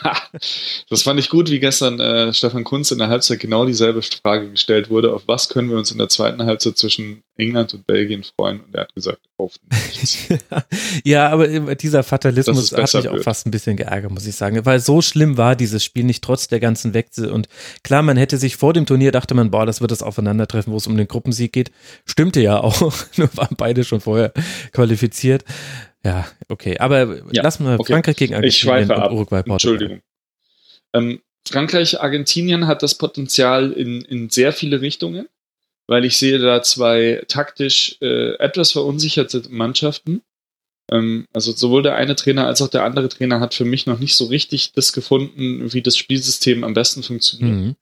das fand ich gut, wie gestern äh, Stefan Kunz in der Halbzeit genau dieselbe Frage gestellt wurde. Auf was können wir uns in der zweiten Halbzeit zwischen England und Belgien freuen? Und er hat gesagt, auf nichts. ja, aber dieser Fatalismus hat mich auch fast ein bisschen geärgert, muss ich sagen. Weil so schlimm war dieses Spiel nicht, trotz der ganzen Wechsel. Und klar, man hätte sich vor dem Turnier, dachte man, boah, das wird das Aufeinandertreffen, wo es um den Gruppensieg geht. Stimmte ja auch. Nur waren beide schon vorher qualifiziert. Ja, okay. Aber ja, lass mal okay. Frankreich gegen Argentinien und Uruguay, Portugal. Entschuldigung. Ähm, Frankreich, Argentinien hat das Potenzial in, in sehr viele Richtungen, weil ich sehe da zwei taktisch äh, etwas verunsicherte Mannschaften. Ähm, also sowohl der eine Trainer als auch der andere Trainer hat für mich noch nicht so richtig das gefunden, wie das Spielsystem am besten funktioniert. Mhm.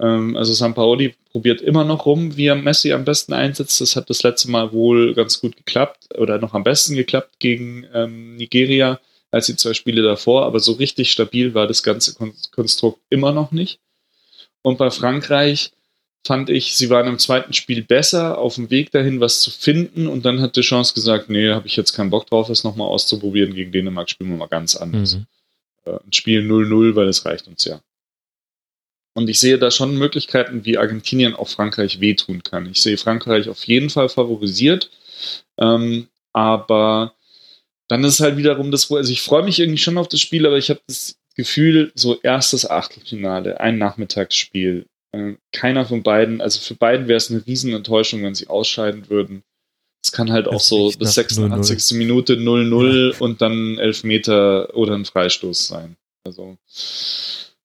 Ähm, also San Paoli probiert immer noch rum, wie er Messi am besten einsetzt. Das hat das letzte Mal wohl ganz gut geklappt oder noch am besten geklappt gegen ähm, Nigeria als die zwei Spiele davor, aber so richtig stabil war das ganze Konstrukt immer noch nicht. Und bei Frankreich fand ich, sie waren im zweiten Spiel besser, auf dem Weg dahin was zu finden und dann hat die Chance gesagt, nee, habe ich jetzt keinen Bock drauf, das nochmal auszuprobieren. Gegen Dänemark spielen wir mal ganz anders. Mhm. äh, ein Spiel 0-0, weil das reicht uns ja. Und ich sehe da schon Möglichkeiten, wie Argentinien auch Frankreich wehtun kann. Ich sehe Frankreich auf jeden Fall favorisiert. Ähm, aber dann ist halt wiederum das, also ich freue mich irgendwie schon auf das Spiel, aber ich habe das Gefühl, so erstes Achtelfinale, ein Nachmittagsspiel. Äh, keiner von beiden, also für beiden wäre es eine Riesenenttäuschung, wenn sie ausscheiden würden. Es kann halt auch so bis 86. 0 -0. Minute 0-0 ja. und dann Elfmeter oder ein Freistoß sein. Also,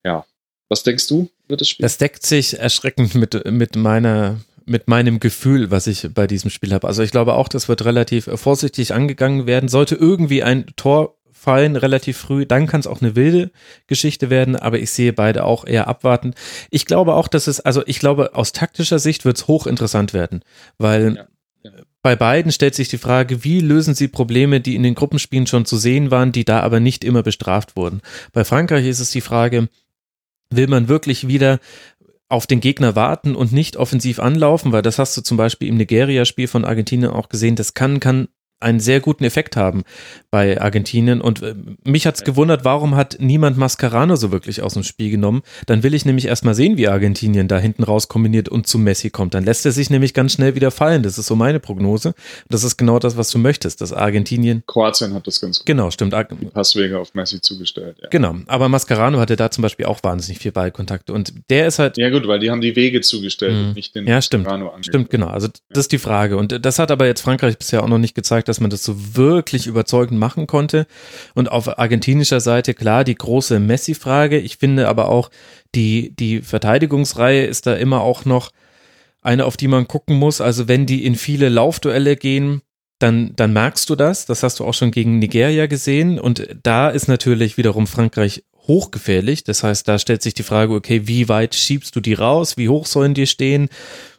ja. Was denkst du, wird das Spiel? Das deckt sich erschreckend mit, mit meiner mit meinem Gefühl, was ich bei diesem Spiel habe. Also ich glaube auch, das wird relativ vorsichtig angegangen werden. Sollte irgendwie ein Tor fallen, relativ früh, dann kann es auch eine wilde Geschichte werden, aber ich sehe beide auch eher abwartend. Ich glaube auch, dass es, also ich glaube, aus taktischer Sicht wird es hochinteressant werden, weil ja, ja. bei beiden stellt sich die Frage, wie lösen sie Probleme, die in den Gruppenspielen schon zu sehen waren, die da aber nicht immer bestraft wurden. Bei Frankreich ist es die Frage, will man wirklich wieder auf den Gegner warten und nicht offensiv anlaufen, weil das hast du zum Beispiel im Nigeria-Spiel von Argentinien auch gesehen, das kann, kann einen sehr guten Effekt haben bei Argentinien. Und äh, mich hat's gewundert, warum hat niemand Mascarano so wirklich aus dem Spiel genommen? Dann will ich nämlich erstmal sehen, wie Argentinien da hinten raus kombiniert und zu Messi kommt. Dann lässt er sich nämlich ganz schnell wieder fallen. Das ist so meine Prognose. Das ist genau das, was du möchtest, dass Argentinien. Kroatien hat das ganz gut. Genau, stimmt. Die Passwege auf Messi zugestellt. Ja. Genau. Aber Mascarano hatte da zum Beispiel auch wahnsinnig viel Ballkontakte. Und der ist halt. Ja, gut, weil die haben die Wege zugestellt mhm. und nicht den ja, stimmt. Mascarano Stimmt, genau. Also das ist die Frage. Und das hat aber jetzt Frankreich bisher auch noch nicht gezeigt, dass man das so wirklich überzeugend machen konnte. Und auf argentinischer Seite klar die große Messi-Frage. Ich finde aber auch, die, die Verteidigungsreihe ist da immer auch noch eine, auf die man gucken muss. Also wenn die in viele Laufduelle gehen, dann, dann merkst du das. Das hast du auch schon gegen Nigeria gesehen. Und da ist natürlich wiederum Frankreich hochgefährlich. Das heißt, da stellt sich die Frage, okay, wie weit schiebst du die raus? Wie hoch sollen die stehen?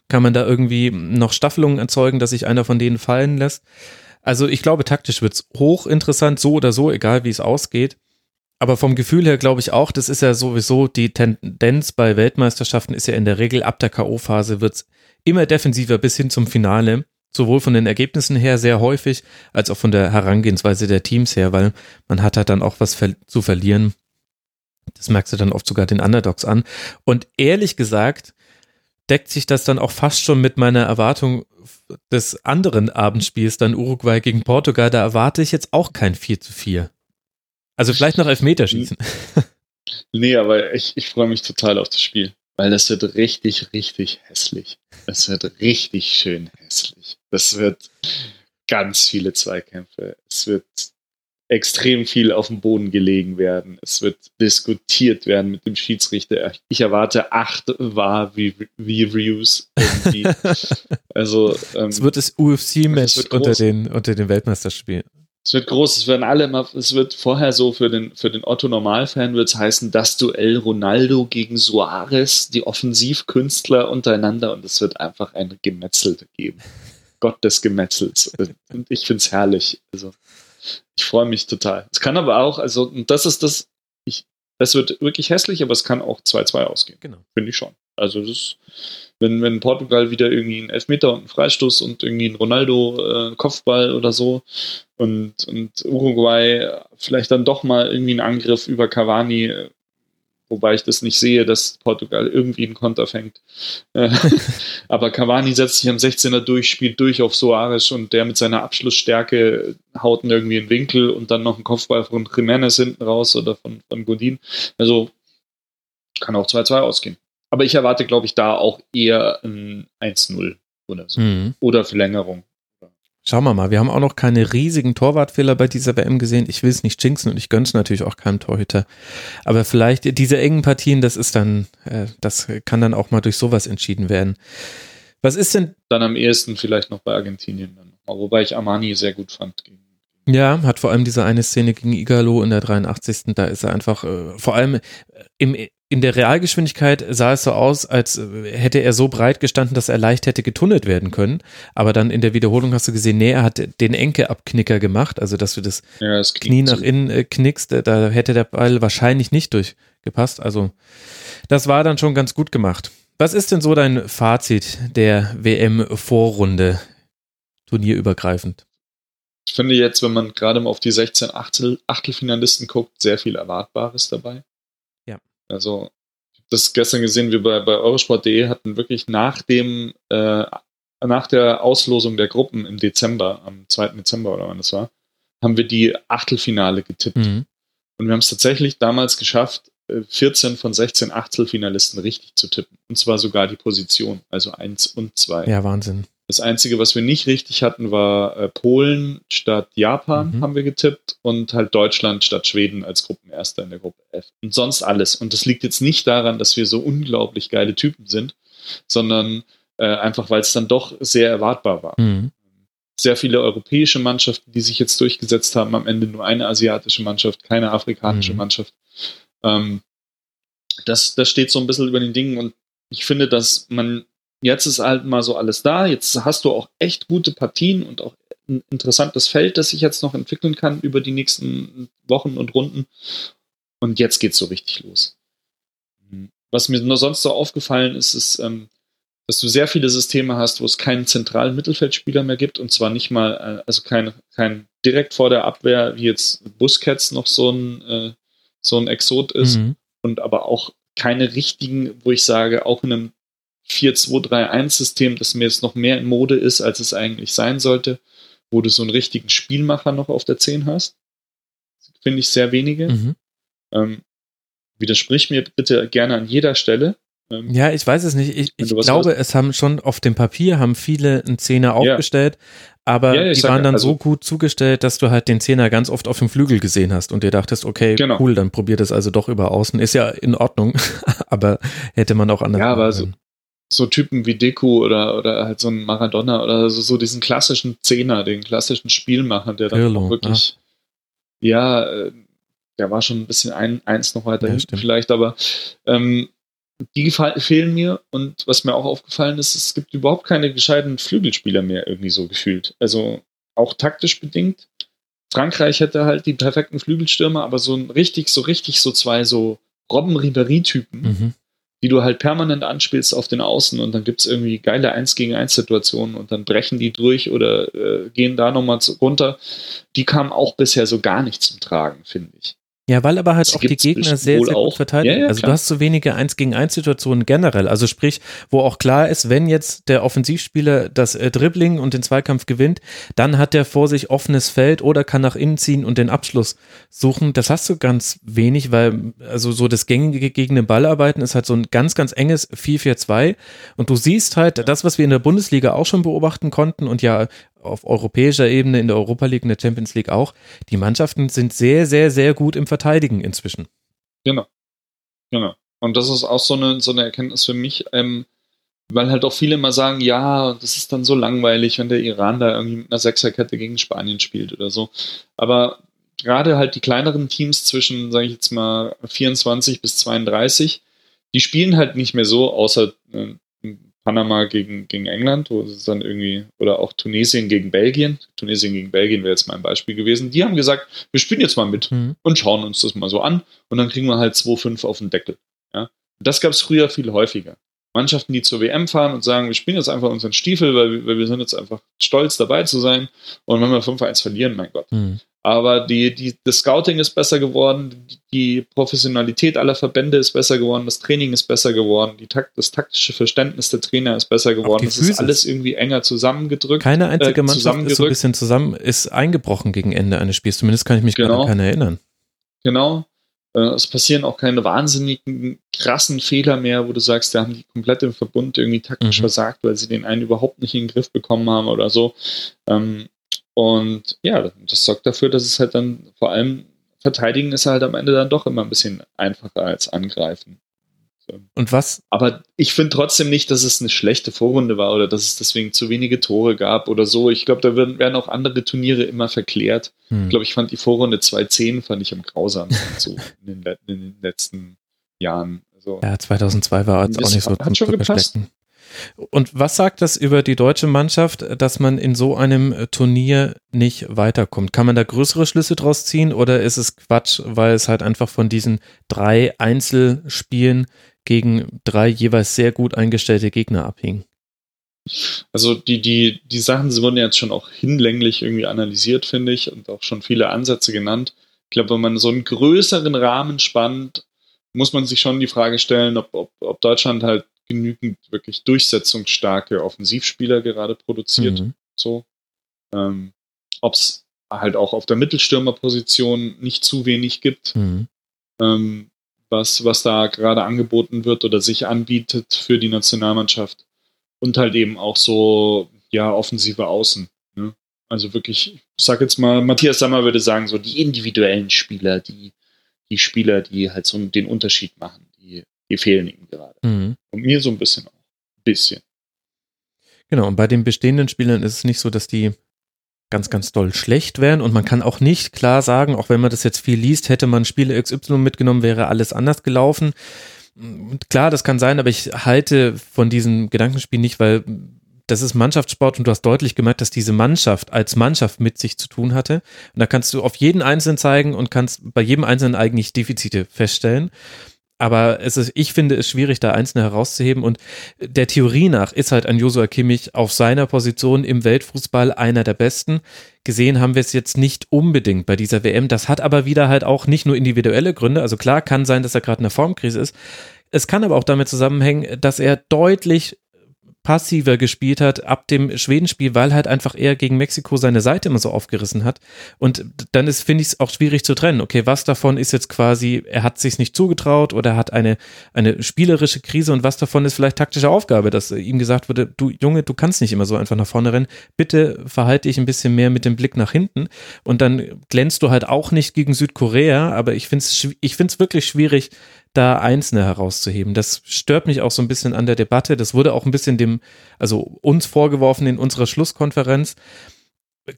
Kann man da irgendwie noch Staffelungen erzeugen, dass sich einer von denen fallen lässt? Also ich glaube, taktisch wird's hochinteressant, so oder so, egal wie es ausgeht. Aber vom Gefühl her glaube ich auch, das ist ja sowieso die Tendenz bei Weltmeisterschaften ist ja in der Regel ab der K.O.-Phase wird's immer defensiver bis hin zum Finale. Sowohl von den Ergebnissen her sehr häufig, als auch von der Herangehensweise der Teams her, weil man hat halt dann auch was ver zu verlieren. Das merkst du dann oft sogar den Underdogs an. Und ehrlich gesagt, deckt sich das dann auch fast schon mit meiner Erwartung des anderen Abendspiels, dann Uruguay gegen Portugal. Da erwarte ich jetzt auch kein 4 zu 4. Also vielleicht noch Elfmeterschießen. Nee, aber ich, ich freue mich total auf das Spiel, weil das wird richtig, richtig hässlich. Das wird richtig schön hässlich. Das wird ganz viele Zweikämpfe. Es wird extrem viel auf dem Boden gelegen werden. Es wird diskutiert werden mit dem Schiedsrichter. Ich erwarte acht War-Reviews. also, ähm, es wird das UFC-Match unter den, unter den Weltmeisterspielen. Es wird groß, es werden alle immer, es wird vorher so für den, für den Otto-Normalfan wird es heißen, das Duell Ronaldo gegen Suarez, die Offensivkünstler untereinander und es wird einfach ein Gemetzel geben. Gott des Gemetzels. Und ich finde es herrlich. Also, ich freue mich total. Es kann aber auch, also, und das ist das, ich, das wird wirklich hässlich, aber es kann auch 2-2 ausgehen. Genau. Finde ich schon. Also, das ist, wenn, wenn Portugal wieder irgendwie einen Elfmeter und einen Freistoß und irgendwie einen Ronaldo-Kopfball äh, oder so und, und Uruguay vielleicht dann doch mal irgendwie einen Angriff über Cavani äh, wobei ich das nicht sehe, dass Portugal irgendwie einen Konter fängt. Äh, aber Cavani setzt sich am 16er durch, spielt durch auf Soares und der mit seiner Abschlussstärke haut ihn irgendwie in Winkel und dann noch ein Kopfball von Jiménez hinten raus oder von, von Godin. Also kann auch 2-2 ausgehen. Aber ich erwarte, glaube ich, da auch eher ein 1-0 oder so. Mhm. Oder Verlängerung. Schauen wir mal, wir haben auch noch keine riesigen Torwartfehler bei dieser WM gesehen. Ich will es nicht jinxen und ich gönne es natürlich auch keinem Torhüter. Aber vielleicht diese engen Partien, das ist dann, äh, das kann dann auch mal durch sowas entschieden werden. Was ist denn? Dann am ehesten vielleicht noch bei Argentinien dann. Wobei ich Armani sehr gut fand gegen ja, hat vor allem diese eine Szene gegen Igalo in der 83. Da ist er einfach, äh, vor allem im, in der Realgeschwindigkeit sah es so aus, als hätte er so breit gestanden, dass er leicht hätte getunnelt werden können. Aber dann in der Wiederholung hast du gesehen, nee, er hat den Enke-Abknicker gemacht, also dass du das, ja, das Knie nach innen äh, knickst, äh, da hätte der Ball wahrscheinlich nicht durchgepasst. Also das war dann schon ganz gut gemacht. Was ist denn so dein Fazit der WM-Vorrunde, turnierübergreifend? ich finde jetzt, wenn man gerade mal auf die 16 Achtel, Achtelfinalisten guckt, sehr viel Erwartbares dabei. Also, das gestern gesehen, wir bei, bei Eurosport.de hatten wirklich nach dem, äh, nach der Auslosung der Gruppen im Dezember, am 2. Dezember oder wann das war, haben wir die Achtelfinale getippt. Mhm. Und wir haben es tatsächlich damals geschafft, 14 äh, von 16 Achtelfinalisten richtig zu tippen. Und zwar sogar die Position, also 1 und 2. Ja, Wahnsinn. Das Einzige, was wir nicht richtig hatten, war äh, Polen statt Japan, mhm. haben wir getippt, und halt Deutschland statt Schweden als Gruppenerster in der Gruppe F. Und sonst alles. Und das liegt jetzt nicht daran, dass wir so unglaublich geile Typen sind, sondern äh, einfach, weil es dann doch sehr erwartbar war. Mhm. Sehr viele europäische Mannschaften, die sich jetzt durchgesetzt haben, am Ende nur eine asiatische Mannschaft, keine afrikanische mhm. Mannschaft. Ähm, das, das steht so ein bisschen über den Dingen und ich finde, dass man jetzt ist halt mal so alles da. Jetzt hast du auch echt gute Partien und auch ein interessantes Feld, das sich jetzt noch entwickeln kann über die nächsten Wochen und Runden. Und jetzt geht's so richtig los. Was mir nur sonst so aufgefallen ist, ist, ähm, dass du sehr viele Systeme hast, wo es keinen zentralen Mittelfeldspieler mehr gibt und zwar nicht mal, äh, also kein, kein direkt vor der Abwehr, wie jetzt Busquets noch so ein, äh, so ein Exot ist mhm. und aber auch keine richtigen, wo ich sage, auch in einem 4-2-3-1-System, das mir jetzt noch mehr in Mode ist, als es eigentlich sein sollte, wo du so einen richtigen Spielmacher noch auf der 10 hast. Finde ich sehr wenige. Mhm. Ähm, widersprich mir bitte gerne an jeder Stelle. Ähm, ja, ich weiß es nicht. Ich, ich glaube, hast. es haben schon auf dem Papier haben viele einen Zehner aufgestellt, ja. aber ja, die waren dann also, so gut zugestellt, dass du halt den Zehner ganz oft auf dem Flügel gesehen hast und dir dachtest, okay, genau. cool, dann probiert es also doch über außen. Ist ja in Ordnung, aber hätte man auch anders. Ja, aber so, so Typen wie Deku oder, oder halt so ein Maradona oder so, so diesen klassischen Zehner, den klassischen Spielmacher, der dann Pirlo, auch wirklich, ja, ja äh, der war schon ein bisschen ein, eins noch weiter ja, hinten vielleicht, aber ähm, die fehlen mir und was mir auch aufgefallen ist, es gibt überhaupt keine gescheiten Flügelspieler mehr irgendwie so gefühlt. Also auch taktisch bedingt. Frankreich hätte halt die perfekten Flügelstürmer, aber so ein richtig, so richtig so zwei so Robben Ribéry-Typen, mhm die du halt permanent anspielst auf den Außen und dann gibt es irgendwie geile 1 gegen 1 Situationen und dann brechen die durch oder äh, gehen da nochmal runter. Die kamen auch bisher so gar nicht zum Tragen, finde ich. Ja, weil aber halt das auch die Gegner sehr, sehr gut verteidigen. Ja, ja, also klar. du hast so wenige 1 gegen 1 Situationen generell. Also sprich, wo auch klar ist, wenn jetzt der Offensivspieler das äh, Dribbling und den Zweikampf gewinnt, dann hat der vor sich offenes Feld oder kann nach innen ziehen und den Abschluss suchen. Das hast du ganz wenig, weil also so das gängige gegen den Ball arbeiten ist halt so ein ganz, ganz enges 4-4-2 und du siehst halt das, was wir in der Bundesliga auch schon beobachten konnten und ja auf europäischer Ebene, in der Europa League, in der Champions League auch. Die Mannschaften sind sehr, sehr, sehr gut im Verteidigen inzwischen. Genau. Genau. Und das ist auch so eine, so eine Erkenntnis für mich, ähm, weil halt auch viele immer sagen, ja, das ist dann so langweilig, wenn der Iran da irgendwie mit einer Sechserkette gegen Spanien spielt oder so. Aber gerade halt die kleineren Teams zwischen, sage ich jetzt mal, 24 bis 32, die spielen halt nicht mehr so, außer äh, Panama gegen, gegen England, wo es dann irgendwie, oder auch Tunesien gegen Belgien. Tunesien gegen Belgien wäre jetzt mein Beispiel gewesen. Die haben gesagt, wir spielen jetzt mal mit mhm. und schauen uns das mal so an und dann kriegen wir halt 2-5 auf den Deckel. Ja? Das gab es früher viel häufiger. Mannschaften, die zur WM fahren und sagen, wir spielen jetzt einfach unseren Stiefel, weil, weil wir sind jetzt einfach stolz dabei zu sein. Und wenn wir 5-1 verlieren, mein Gott. Mhm. Aber die, die, das Scouting ist besser geworden, die Professionalität aller Verbände ist besser geworden, das Training ist besser geworden, die Takt, das taktische Verständnis der Trainer ist besser geworden. Es ist alles irgendwie enger zusammengedrückt. Keine einzige äh, Mannschaft ist so ein bisschen zusammen, ist eingebrochen gegen Ende eines Spiels. Zumindest kann ich mich genau. gar nicht erinnern. Genau. Äh, es passieren auch keine wahnsinnigen, krassen Fehler mehr, wo du sagst, da haben die komplett im Verbund irgendwie taktisch mhm. versagt, weil sie den einen überhaupt nicht in den Griff bekommen haben oder so. Ähm, und ja, das sorgt dafür, dass es halt dann vor allem verteidigen ist halt am Ende dann doch immer ein bisschen einfacher als angreifen. So. Und was? Aber ich finde trotzdem nicht, dass es eine schlechte Vorrunde war oder dass es deswegen zu wenige Tore gab oder so. Ich glaube, da werden, werden, auch andere Turniere immer verklärt. Hm. Ich glaube, ich fand die Vorrunde 2-10 fand ich am grausamsten so in den, in den letzten Jahren. Also, ja, 2002 war es auch nicht so hat schon gepasst. Und was sagt das über die deutsche Mannschaft, dass man in so einem Turnier nicht weiterkommt? Kann man da größere Schlüsse draus ziehen oder ist es Quatsch, weil es halt einfach von diesen drei Einzelspielen gegen drei jeweils sehr gut eingestellte Gegner abhing? Also die, die, die Sachen wurden jetzt schon auch hinlänglich irgendwie analysiert, finde ich, und auch schon viele Ansätze genannt. Ich glaube, wenn man so einen größeren Rahmen spannt, muss man sich schon die Frage stellen, ob, ob, ob Deutschland halt genügend wirklich durchsetzungsstarke Offensivspieler gerade produziert. Mhm. So. Ähm, ob es halt auch auf der Mittelstürmerposition nicht zu wenig gibt, mhm. ähm, was, was da gerade angeboten wird oder sich anbietet für die Nationalmannschaft. Und halt eben auch so, ja, offensive Außen. Ne? Also wirklich, ich sag jetzt mal, Matthias Sammer würde sagen, so die individuellen Spieler, die, die Spieler, die halt so den Unterschied machen, die, fehlen ihm gerade. Mhm. Und mir so ein bisschen auch. Ein bisschen. Genau, und bei den bestehenden Spielern ist es nicht so, dass die ganz, ganz doll schlecht wären. Und man kann auch nicht klar sagen, auch wenn man das jetzt viel liest, hätte man Spiele XY mitgenommen, wäre alles anders gelaufen. Klar, das kann sein, aber ich halte von diesem Gedankenspiel nicht, weil das ist Mannschaftssport und du hast deutlich gemerkt, dass diese Mannschaft als Mannschaft mit sich zu tun hatte. Und da kannst du auf jeden Einzelnen zeigen und kannst bei jedem Einzelnen eigentlich Defizite feststellen. Aber es ist, ich finde es schwierig, da einzelne herauszuheben. Und der Theorie nach ist halt ein Josua Kimmich auf seiner Position im Weltfußball einer der besten. Gesehen haben wir es jetzt nicht unbedingt bei dieser WM. Das hat aber wieder halt auch nicht nur individuelle Gründe. Also klar kann sein, dass er gerade in der Formkrise ist. Es kann aber auch damit zusammenhängen, dass er deutlich passiver gespielt hat ab dem Schwedenspiel, weil halt einfach er gegen Mexiko seine Seite immer so aufgerissen hat. Und dann ist, finde ich es auch schwierig zu trennen. Okay, was davon ist jetzt quasi, er hat sich nicht zugetraut oder hat eine, eine spielerische Krise und was davon ist vielleicht taktische Aufgabe, dass ihm gesagt wurde, du Junge, du kannst nicht immer so einfach nach vorne rennen. Bitte verhalte dich ein bisschen mehr mit dem Blick nach hinten. Und dann glänzt du halt auch nicht gegen Südkorea, aber ich finde es ich find's wirklich schwierig, da Einzelne herauszuheben. Das stört mich auch so ein bisschen an der Debatte. Das wurde auch ein bisschen dem, also uns vorgeworfen in unserer Schlusskonferenz.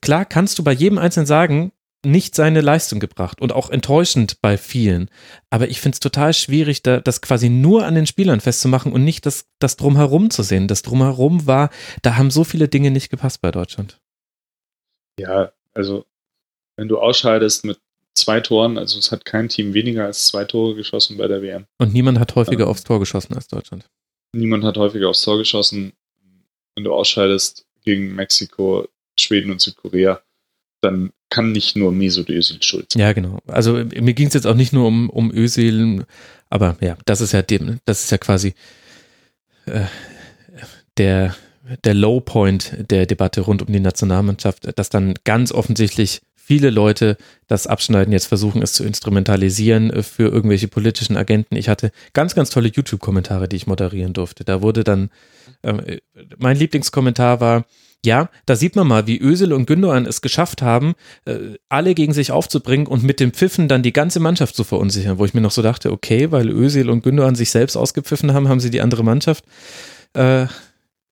Klar kannst du bei jedem Einzelnen sagen, nicht seine Leistung gebracht und auch enttäuschend bei vielen. Aber ich finde es total schwierig, da, das quasi nur an den Spielern festzumachen und nicht das, das Drumherum zu sehen. Das Drumherum war, da haben so viele Dinge nicht gepasst bei Deutschland. Ja, also wenn du ausscheidest mit zwei Toren, also es hat kein Team weniger als zwei Tore geschossen bei der WM. Und niemand hat häufiger ähm, aufs Tor geschossen als Deutschland. Niemand hat häufiger aufs Tor geschossen. Wenn du ausscheidest gegen Mexiko, Schweden und Südkorea, dann kann nicht nur Mesut Özil schuld sein. Ja, genau. Also mir ging es jetzt auch nicht nur um, um Özil, aber ja, das ist ja dem, das ist ja quasi äh, der, der Low Point der Debatte rund um die Nationalmannschaft, dass dann ganz offensichtlich viele Leute das Abschneiden jetzt versuchen, es zu instrumentalisieren äh, für irgendwelche politischen Agenten. Ich hatte ganz, ganz tolle YouTube-Kommentare, die ich moderieren durfte. Da wurde dann, äh, mein Lieblingskommentar war, ja, da sieht man mal, wie Ösel und Gündogan es geschafft haben, äh, alle gegen sich aufzubringen und mit dem Pfiffen dann die ganze Mannschaft zu verunsichern, wo ich mir noch so dachte, okay, weil Ösel und Gündogan sich selbst ausgepfiffen haben, haben sie die andere Mannschaft äh,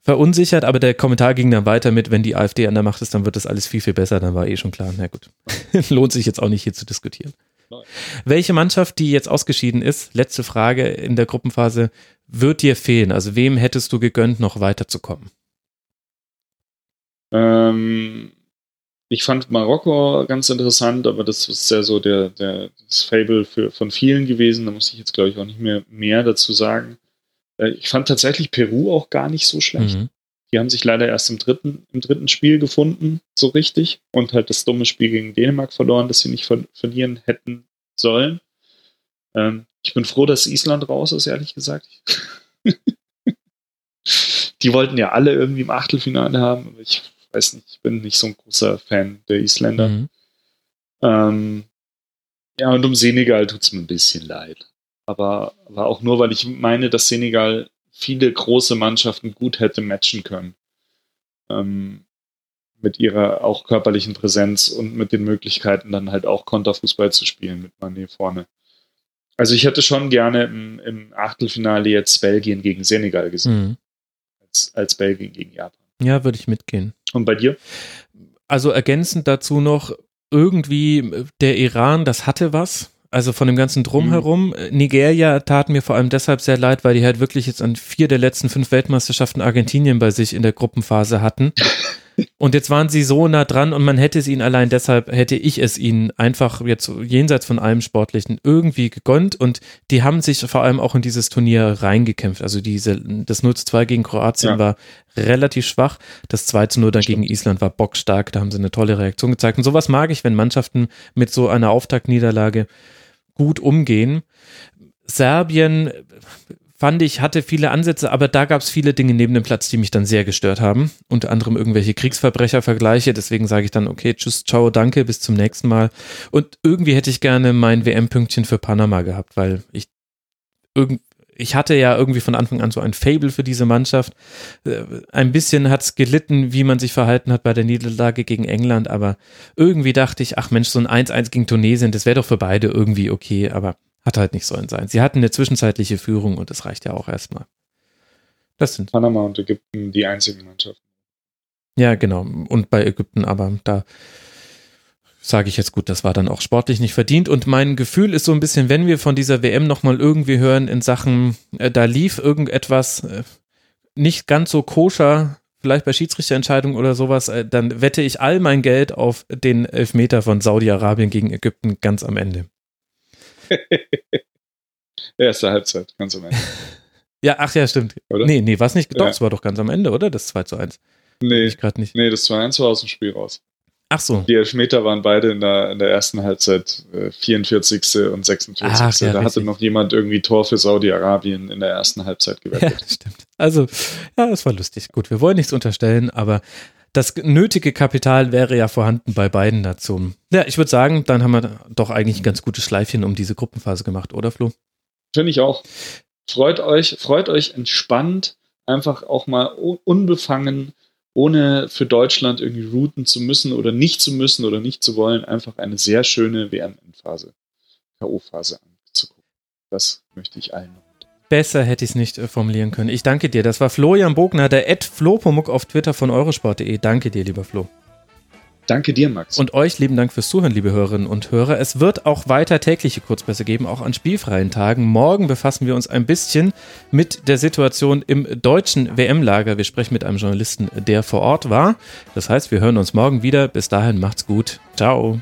verunsichert, aber der Kommentar ging dann weiter mit, wenn die AfD an der Macht ist, dann wird das alles viel, viel besser. Dann war eh schon klar, na gut, lohnt sich jetzt auch nicht hier zu diskutieren. Nein. Welche Mannschaft, die jetzt ausgeschieden ist, letzte Frage in der Gruppenphase, wird dir fehlen? Also wem hättest du gegönnt, noch weiterzukommen? Ähm, ich fand Marokko ganz interessant, aber das ist ja so der, der das Fable für, von vielen gewesen. Da muss ich jetzt, glaube ich, auch nicht mehr mehr dazu sagen. Äh, ich fand tatsächlich Peru auch gar nicht so schlecht. Mhm. Die haben sich leider erst im dritten, im dritten Spiel gefunden, so richtig, und halt das dumme Spiel gegen Dänemark verloren, das sie nicht ver verlieren hätten sollen. Ähm, ich bin froh, dass Island raus ist, ehrlich gesagt. die wollten ja alle irgendwie im Achtelfinale haben, aber ich weiß nicht, ich bin nicht so ein großer Fan der Isländer. Mhm. Ähm, ja, und um Senegal tut es mir ein bisschen leid aber, aber auch nur, weil ich meine, dass Senegal viele große Mannschaften gut hätte matchen können. Ähm, mit ihrer auch körperlichen Präsenz und mit den Möglichkeiten, dann halt auch Konterfußball zu spielen mit Mané vorne. Also ich hätte schon gerne im, im Achtelfinale jetzt Belgien gegen Senegal gesehen. Mhm. Als, als Belgien gegen Japan. Ja, würde ich mitgehen. Und bei dir? Also ergänzend dazu noch, irgendwie der Iran, das hatte was. Also von dem ganzen Drumherum. Mhm. Nigeria tat mir vor allem deshalb sehr leid, weil die halt wirklich jetzt an vier der letzten fünf Weltmeisterschaften Argentinien bei sich in der Gruppenphase hatten. und jetzt waren sie so nah dran und man hätte es ihnen allein deshalb, hätte ich es ihnen einfach jetzt jenseits von allem Sportlichen irgendwie gegönnt und die haben sich vor allem auch in dieses Turnier reingekämpft. Also diese, das 0 zu 2 gegen Kroatien ja. war relativ schwach. Das 2 zu 0 dann gegen Island war bockstark. Da haben sie eine tolle Reaktion gezeigt. Und sowas mag ich, wenn Mannschaften mit so einer Auftaktniederlage gut umgehen. Serbien fand ich, hatte viele Ansätze, aber da gab es viele Dinge neben dem Platz, die mich dann sehr gestört haben. Unter anderem irgendwelche Kriegsverbrechervergleiche. Deswegen sage ich dann, okay, tschüss, ciao, danke, bis zum nächsten Mal. Und irgendwie hätte ich gerne mein WM-Pünktchen für Panama gehabt, weil ich irgend, ich hatte ja irgendwie von Anfang an so ein Fable für diese Mannschaft. Äh, ein bisschen hat es gelitten, wie man sich verhalten hat bei der Niederlage gegen England, aber irgendwie dachte ich, ach Mensch, so ein 1-1 gegen Tunesien, das wäre doch für beide irgendwie okay, aber hat halt nicht sollen sein. Sie hatten eine zwischenzeitliche Führung und das reicht ja auch erstmal. Das sind Panama und Ägypten die einzigen Mannschaften. Ja, genau. Und bei Ägypten, aber da sage ich jetzt gut, das war dann auch sportlich nicht verdient. Und mein Gefühl ist so ein bisschen, wenn wir von dieser WM nochmal irgendwie hören in Sachen, äh, da lief irgendetwas äh, nicht ganz so koscher, vielleicht bei Schiedsrichterentscheidungen oder sowas, äh, dann wette ich all mein Geld auf den Elfmeter von Saudi-Arabien gegen Ägypten ganz am Ende. Erste Halbzeit, ganz am Ende. ja, ach ja, stimmt. Oder? Nee, nee, was nicht? Doch, es war doch ganz am Ende, oder? Das 2 zu 1. Nee, ich nicht. nee das 2 1 war aus dem Spiel raus. Ach so. Die Elfmeter waren beide in der, in der ersten Halbzeit äh, 44. und 46. Ach, ja, da richtig. hatte noch jemand irgendwie Tor für Saudi-Arabien in der ersten Halbzeit gewettet. Ja, stimmt. Also, ja, das war lustig. Gut, wir wollen nichts unterstellen, aber das nötige Kapital wäre ja vorhanden bei beiden dazu. Ja, ich würde sagen, dann haben wir doch eigentlich ein ganz gutes Schleifchen um diese Gruppenphase gemacht, oder Flo? Finde ich auch. Freut euch, freut euch entspannt, einfach auch mal unbefangen, ohne für Deutschland irgendwie routen zu müssen oder nicht zu müssen oder nicht zu wollen, einfach eine sehr schöne WM-Endphase, K.O.-Phase anzugucken. Das möchte ich allen noch Besser hätte ich es nicht äh, formulieren können. Ich danke dir. Das war Florian Bogner, der Ed Flopomuk auf Twitter von eurosport.de. Danke dir, lieber Flo. Danke dir, Max. Und euch lieben Dank fürs Zuhören, liebe Hörerinnen und Hörer. Es wird auch weiter tägliche Kurzpässe geben, auch an spielfreien Tagen. Morgen befassen wir uns ein bisschen mit der Situation im deutschen WM-Lager. Wir sprechen mit einem Journalisten, der vor Ort war. Das heißt, wir hören uns morgen wieder. Bis dahin macht's gut. Ciao.